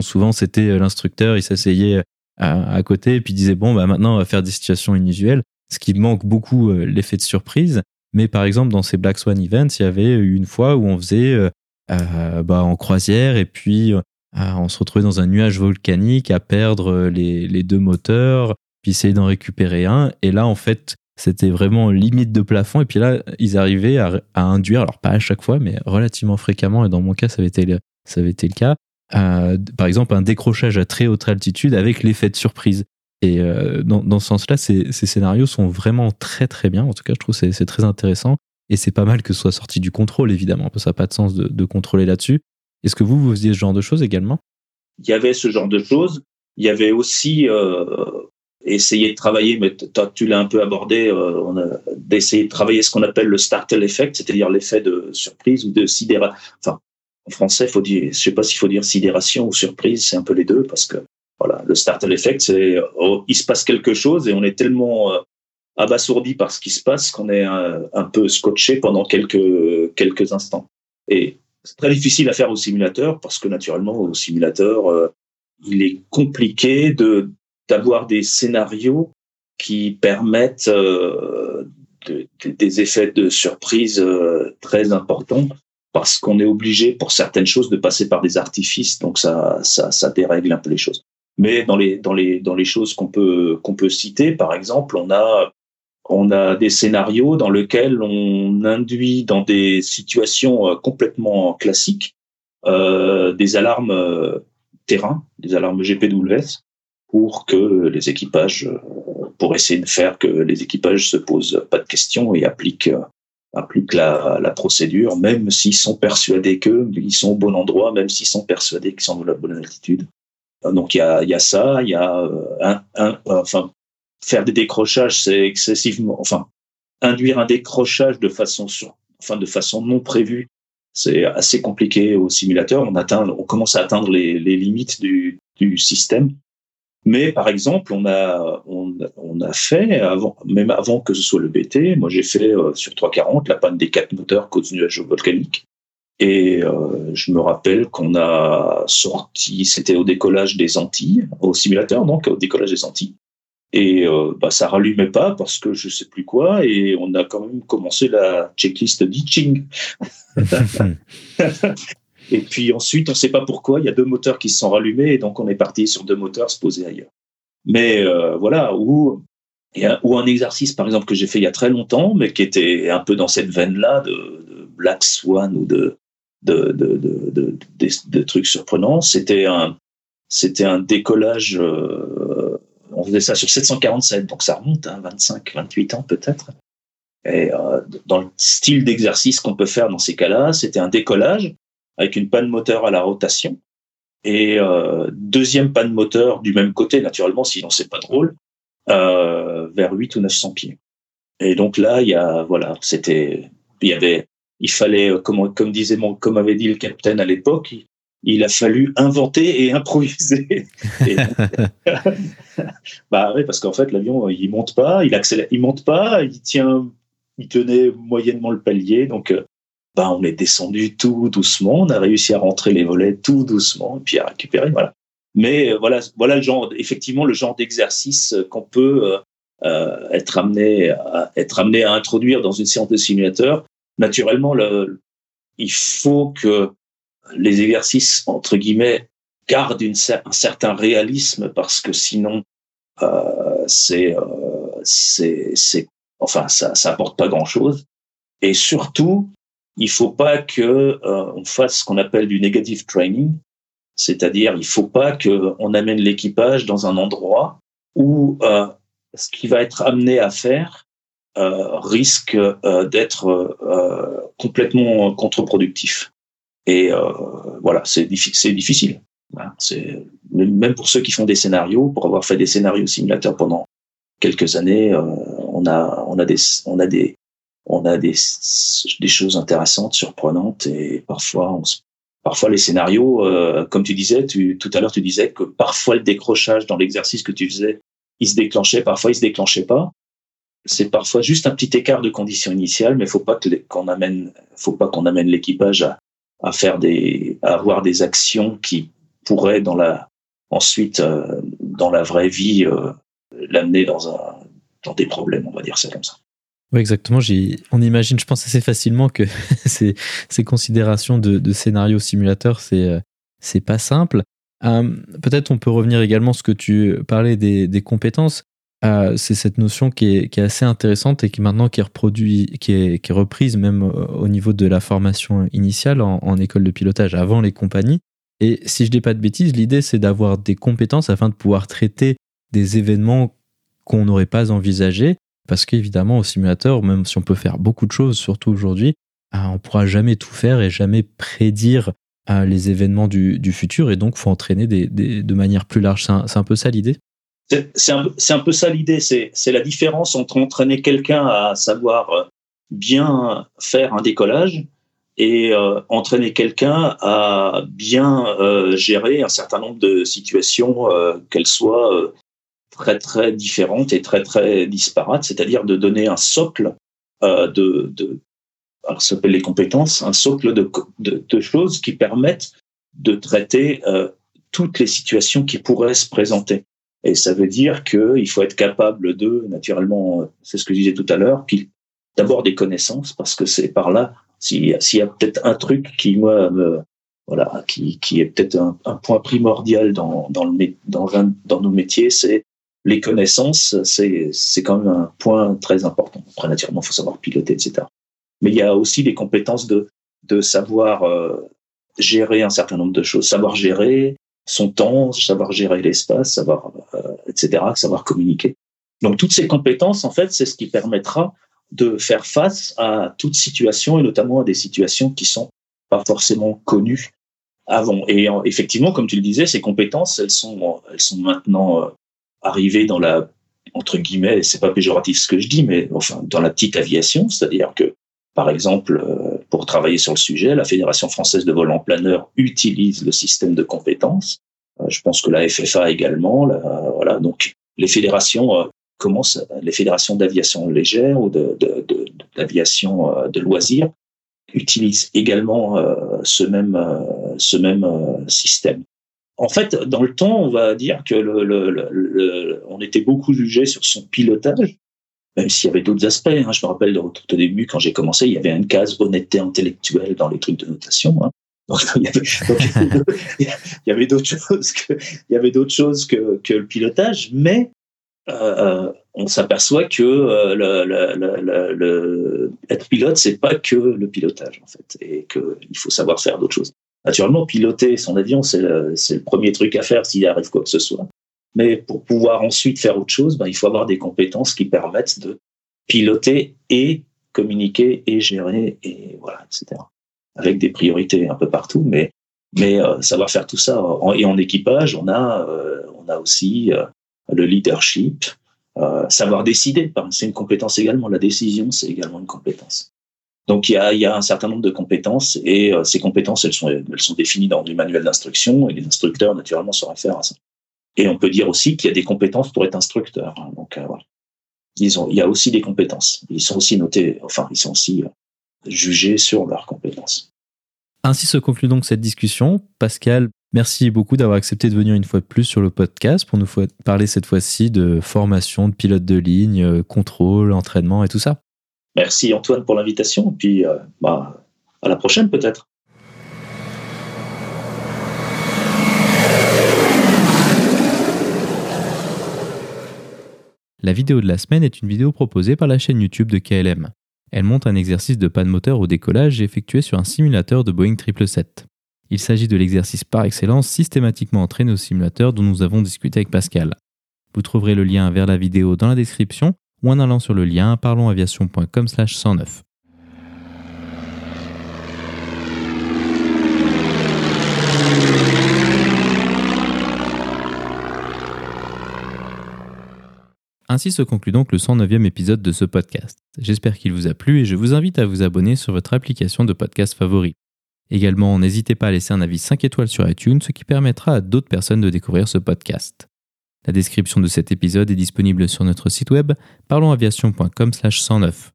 souvent c'était l'instructeur, il s'asseyait à, côté et puis disait bon bah maintenant on va faire des situations inusuelles, ce qui manque beaucoup l'effet de surprise. Mais par exemple dans ces Black Swan Events, il y avait une fois où on faisait euh, bah, en croisière et puis euh, on se retrouvait dans un nuage volcanique à perdre les, les deux moteurs, essayer d'en récupérer un. Et là, en fait, c'était vraiment limite de plafond. Et puis là, ils arrivaient à, induire, alors pas à chaque fois, mais relativement fréquemment, et dans mon cas, ça avait été le, ça avait été le cas, euh, par exemple, un décrochage à très haute altitude avec l'effet de surprise. Et euh, dans, dans, ce sens-là, ces, ces, scénarios sont vraiment très très bien. En tout cas, je trouve que c'est très intéressant. Et c'est pas mal que ce soit sorti du contrôle, évidemment, parce que ça n'a pas de sens de, de contrôler là-dessus. Est-ce que vous, vous faisiez ce genre de choses également? Il y avait ce genre de choses. Il y avait aussi euh, essayer de travailler, mais tu l'as un peu abordé, euh, d'essayer de travailler ce qu'on appelle le startle effect, c'est-à-dire l'effet de surprise ou de sidération. En français, faut dire, je sais pas s'il faut dire sidération ou surprise, c'est un peu les deux, parce que voilà, le startle effect, c'est oh, il se passe quelque chose et on est tellement euh, abasourdi par ce qui se passe qu'on est un, un, peu scotché pendant quelques, quelques instants. Et c'est très difficile à faire au simulateur parce que naturellement, au simulateur, euh, il est compliqué de d'avoir des scénarios qui permettent euh, de, de, des effets de surprise euh, très importants parce qu'on est obligé pour certaines choses de passer par des artifices, donc ça, ça, ça dérègle un peu les choses. Mais dans les dans les dans les choses qu'on peut qu'on peut citer, par exemple, on a on a des scénarios dans lesquels on induit dans des situations euh, complètement classiques euh, des alarmes euh, terrain, des alarmes GPWS, pour que les équipages, pour essayer de faire que les équipages se posent pas de questions et appliquent, appliquent la, la procédure, même s'ils sont persuadés qu'ils sont au bon endroit, même s'ils sont persuadés qu'ils sont à la bonne altitude. Donc il y a, y a ça, il y a un, un, enfin faire des décrochages, c'est excessivement, enfin, induire un décrochage de façon sur, enfin, de façon non prévue, c'est assez compliqué au simulateur. On atteint, on commence à atteindre les, les limites du, du, système. Mais par exemple, on a, on, a fait même avant que ce soit le BT. Moi, j'ai fait euh, sur 340 la panne des quatre moteurs cause nuage volcanique. Et euh, je me rappelle qu'on a sorti, c'était au décollage des Antilles, au simulateur, donc au décollage des Antilles. Et euh, bah, ça rallumait pas parce que je sais plus quoi. Et on a quand même commencé la checklist ditching. et puis ensuite, on sait pas pourquoi, il y a deux moteurs qui se sont rallumés. Et donc, on est parti sur deux moteurs se poser ailleurs. Mais euh, voilà, ou, ou un exercice, par exemple, que j'ai fait il y a très longtemps, mais qui était un peu dans cette veine-là de, Black Swan ou de, de, de, de, de, de trucs surprenants. C'était un, c'était un décollage. Euh, on faisait ça sur 747, donc ça remonte, hein, 25, 28 ans peut-être. Et euh, dans le style d'exercice qu'on peut faire dans ces cas-là, c'était un décollage avec une panne moteur à la rotation et euh, deuxième panne moteur du même côté, naturellement, sinon c'est pas drôle, euh, vers 8 ou 900 pieds. Et donc là, il y a, voilà, c'était, il y avait, il fallait, comme, comme disait mon, comme avait dit le capitaine à l'époque, il a fallu inventer et improviser. Bah oui, parce qu'en fait l'avion il monte pas, il accélère, il monte pas, il tient, il tenait moyennement le palier, donc bah on est descendu tout doucement, on a réussi à rentrer les volets tout doucement et puis à récupérer, voilà. Mais voilà, voilà le genre, effectivement le genre d'exercice qu'on peut euh, être amené à être amené à introduire dans une séance de simulateur. Naturellement, le, il faut que les exercices, entre guillemets, gardent une, un certain réalisme parce que sinon, euh, c'est, euh, c'est, c'est, enfin, ça, ça apporte pas grand chose. Et surtout, il faut pas que euh, on fasse ce qu'on appelle du negative training, c'est-à-dire il faut pas que on amène l'équipage dans un endroit où euh, ce qui va être amené à faire euh, risque euh, d'être euh, complètement contre-productif. Et euh, voilà, c'est difficile. C'est même pour ceux qui font des scénarios, pour avoir fait des scénarios simulateurs pendant quelques années, on a on a des on a des on a des, des choses intéressantes, surprenantes et parfois on parfois les scénarios, euh, comme tu disais, tu, tout à l'heure tu disais que parfois le décrochage dans l'exercice que tu faisais, il se déclenchait, parfois il se déclenchait pas. C'est parfois juste un petit écart de conditions initiales, mais faut pas qu'on amène, faut pas qu'on amène l'équipage à, à faire des, à avoir des actions qui pourraient dans la, ensuite euh, dans la vraie vie euh, l'amener dans un, dans des problèmes, on va dire ça comme ça. Oui, exactement. On imagine, je pense assez facilement que ces, ces considérations de, de scénario simulateur, c'est euh, c'est pas simple. Euh, peut-être on peut revenir également sur ce que tu parlais des, des compétences. Euh, c'est cette notion qui est, qui est, assez intéressante et qui maintenant qui est, reproduit, qui est, qui est reprise même au niveau de la formation initiale en, en, école de pilotage avant les compagnies. Et si je dis pas de bêtises, l'idée c'est d'avoir des compétences afin de pouvoir traiter des événements qu'on n'aurait pas envisagés parce qu'évidemment, au simulateur, même si on peut faire beaucoup de choses, surtout aujourd'hui, euh, on ne pourra jamais tout faire et jamais prédire euh, les événements du, futur. Et donc, faut entraîner de manière plus large. C'est un, peu ça l'idée? C'est un, peu ça l'idée. C'est la différence entre entraîner quelqu'un à savoir euh, bien faire un décollage et entraîner quelqu'un à bien gérer un certain nombre de situations, qu'elles soient très très différentes et très très disparates, c'est-à-dire de donner un socle euh, de, de alors ça s'appelle les compétences, un socle de, de, choses qui permettent de traiter euh, toutes les situations qui pourraient se présenter. Et ça veut dire qu'il faut être capable de, naturellement, c'est ce que je disais tout à l'heure, puis d'abord des connaissances, parce que c'est par là, s'il y a, peut-être un truc qui, moi, voilà, qui, qui est peut-être un, un, point primordial dans, dans, le, dans, dans nos métiers, c'est les connaissances, c'est, quand même un point très important. Après, naturellement, il faut savoir piloter, etc. Mais il y a aussi les compétences de, de savoir euh, gérer un certain nombre de choses, savoir gérer son temps, savoir gérer l'espace, savoir, euh, etc., savoir communiquer. Donc, toutes ces compétences, en fait, c'est ce qui permettra de faire face à toute situation et notamment à des situations qui sont pas forcément connues avant. Et effectivement, comme tu le disais, ces compétences, elles sont, elles sont maintenant euh, arriver dans la entre guillemets, c'est pas péjoratif ce que je dis, mais enfin dans la petite aviation, c'est-à-dire que par exemple, euh, pour travailler sur le sujet, la Fédération française de vol en planeur utilise le système de compétences. Euh, je pense que la FFA également. voilà, donc les fédérations euh, commencent, les fédérations d'aviation légère ou de, d'aviation de, de, loisirs utilisent également ce même ce même système en fait, dans le temps, on va dire que on était beaucoup jugé sur son pilotage, même s'il y avait d'autres aspects. Hein. Je me rappelle au tout début, quand j'ai commencé, il y avait une case honnêteté intellectuelle dans les trucs de notation. Hein. Donc, il y avait, d'autres choses que le pilotage, mais euh, on s'aperçoit que euh, le, le, être pilote, c'est pas que le pilotage en fait, et qu'il faut savoir faire d'autres choses. Naturellement, piloter son avion, c'est le, premier truc à faire s'il arrive quoi que ce soit. Mais pour pouvoir ensuite faire autre chose, ben, il faut avoir des compétences qui permettent de piloter et communiquer et gérer et voilà, etc. Avec des priorités un peu partout, mais mais euh, savoir faire tout ça et en équipage, on a euh, on a aussi euh, le leadership, savoir décider. C'est une compétence également. La décision, c'est également une compétence. Donc il y a, un certain nombre de compétences et euh, ces compétences, elles sont, définies dans les manuels d'instruction et les instructeurs, naturellement, se réfèrent à ça. Et on peut dire aussi qu'il y a des compétences pour être instructeur. Hein. donc euh, voilà. Ils il y a aussi des compétences. Ils sont aussi notés, enfin, ils sont aussi euh, jugés sur leurs compétences. Ainsi se conclut donc cette discussion. Pascal, merci beaucoup d'avoir accepté de venir une fois de plus sur le podcast pour nous parler cette fois-ci de formation de pilote de ligne, contrôle, entraînement et tout ça. Merci Antoine pour l'invitation. Puis euh, bah, à la prochaine peut-être. La vidéo de la semaine est une vidéo proposée par la chaîne YouTube de KLM. Elle montre un exercice de panne moteur au décollage effectué sur un simulateur de Boeing 777. Il s'agit de l'exercice par excellence systématiquement entraîné au simulateur dont nous avons discuté avec Pascal. Vous trouverez le lien vers la vidéo dans la description ou en allant sur le lien parlonsaviation.com 109. Ainsi se conclut donc le 109e épisode de ce podcast. J'espère qu'il vous a plu et je vous invite à vous abonner sur votre application de podcast favori. Également, n'hésitez pas à laisser un avis 5 étoiles sur iTunes, ce qui permettra à d'autres personnes de découvrir ce podcast. La description de cet épisode est disponible sur notre site web parlonsaviation.com/109.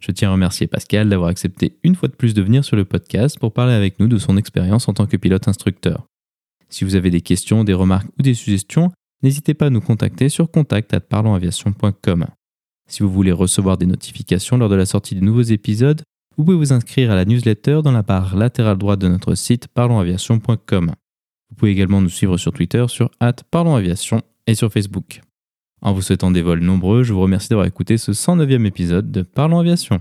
Je tiens à remercier Pascal d'avoir accepté une fois de plus de venir sur le podcast pour parler avec nous de son expérience en tant que pilote instructeur. Si vous avez des questions, des remarques ou des suggestions, n'hésitez pas à nous contacter sur contact@parlonsaviation.com. Si vous voulez recevoir des notifications lors de la sortie de nouveaux épisodes, vous pouvez vous inscrire à la newsletter dans la barre latérale droite de notre site parlonsaviation.com. Vous pouvez également nous suivre sur Twitter sur parlonsaviation et sur Facebook. En vous souhaitant des vols nombreux, je vous remercie d'avoir écouté ce 109e épisode de Parlons Aviation.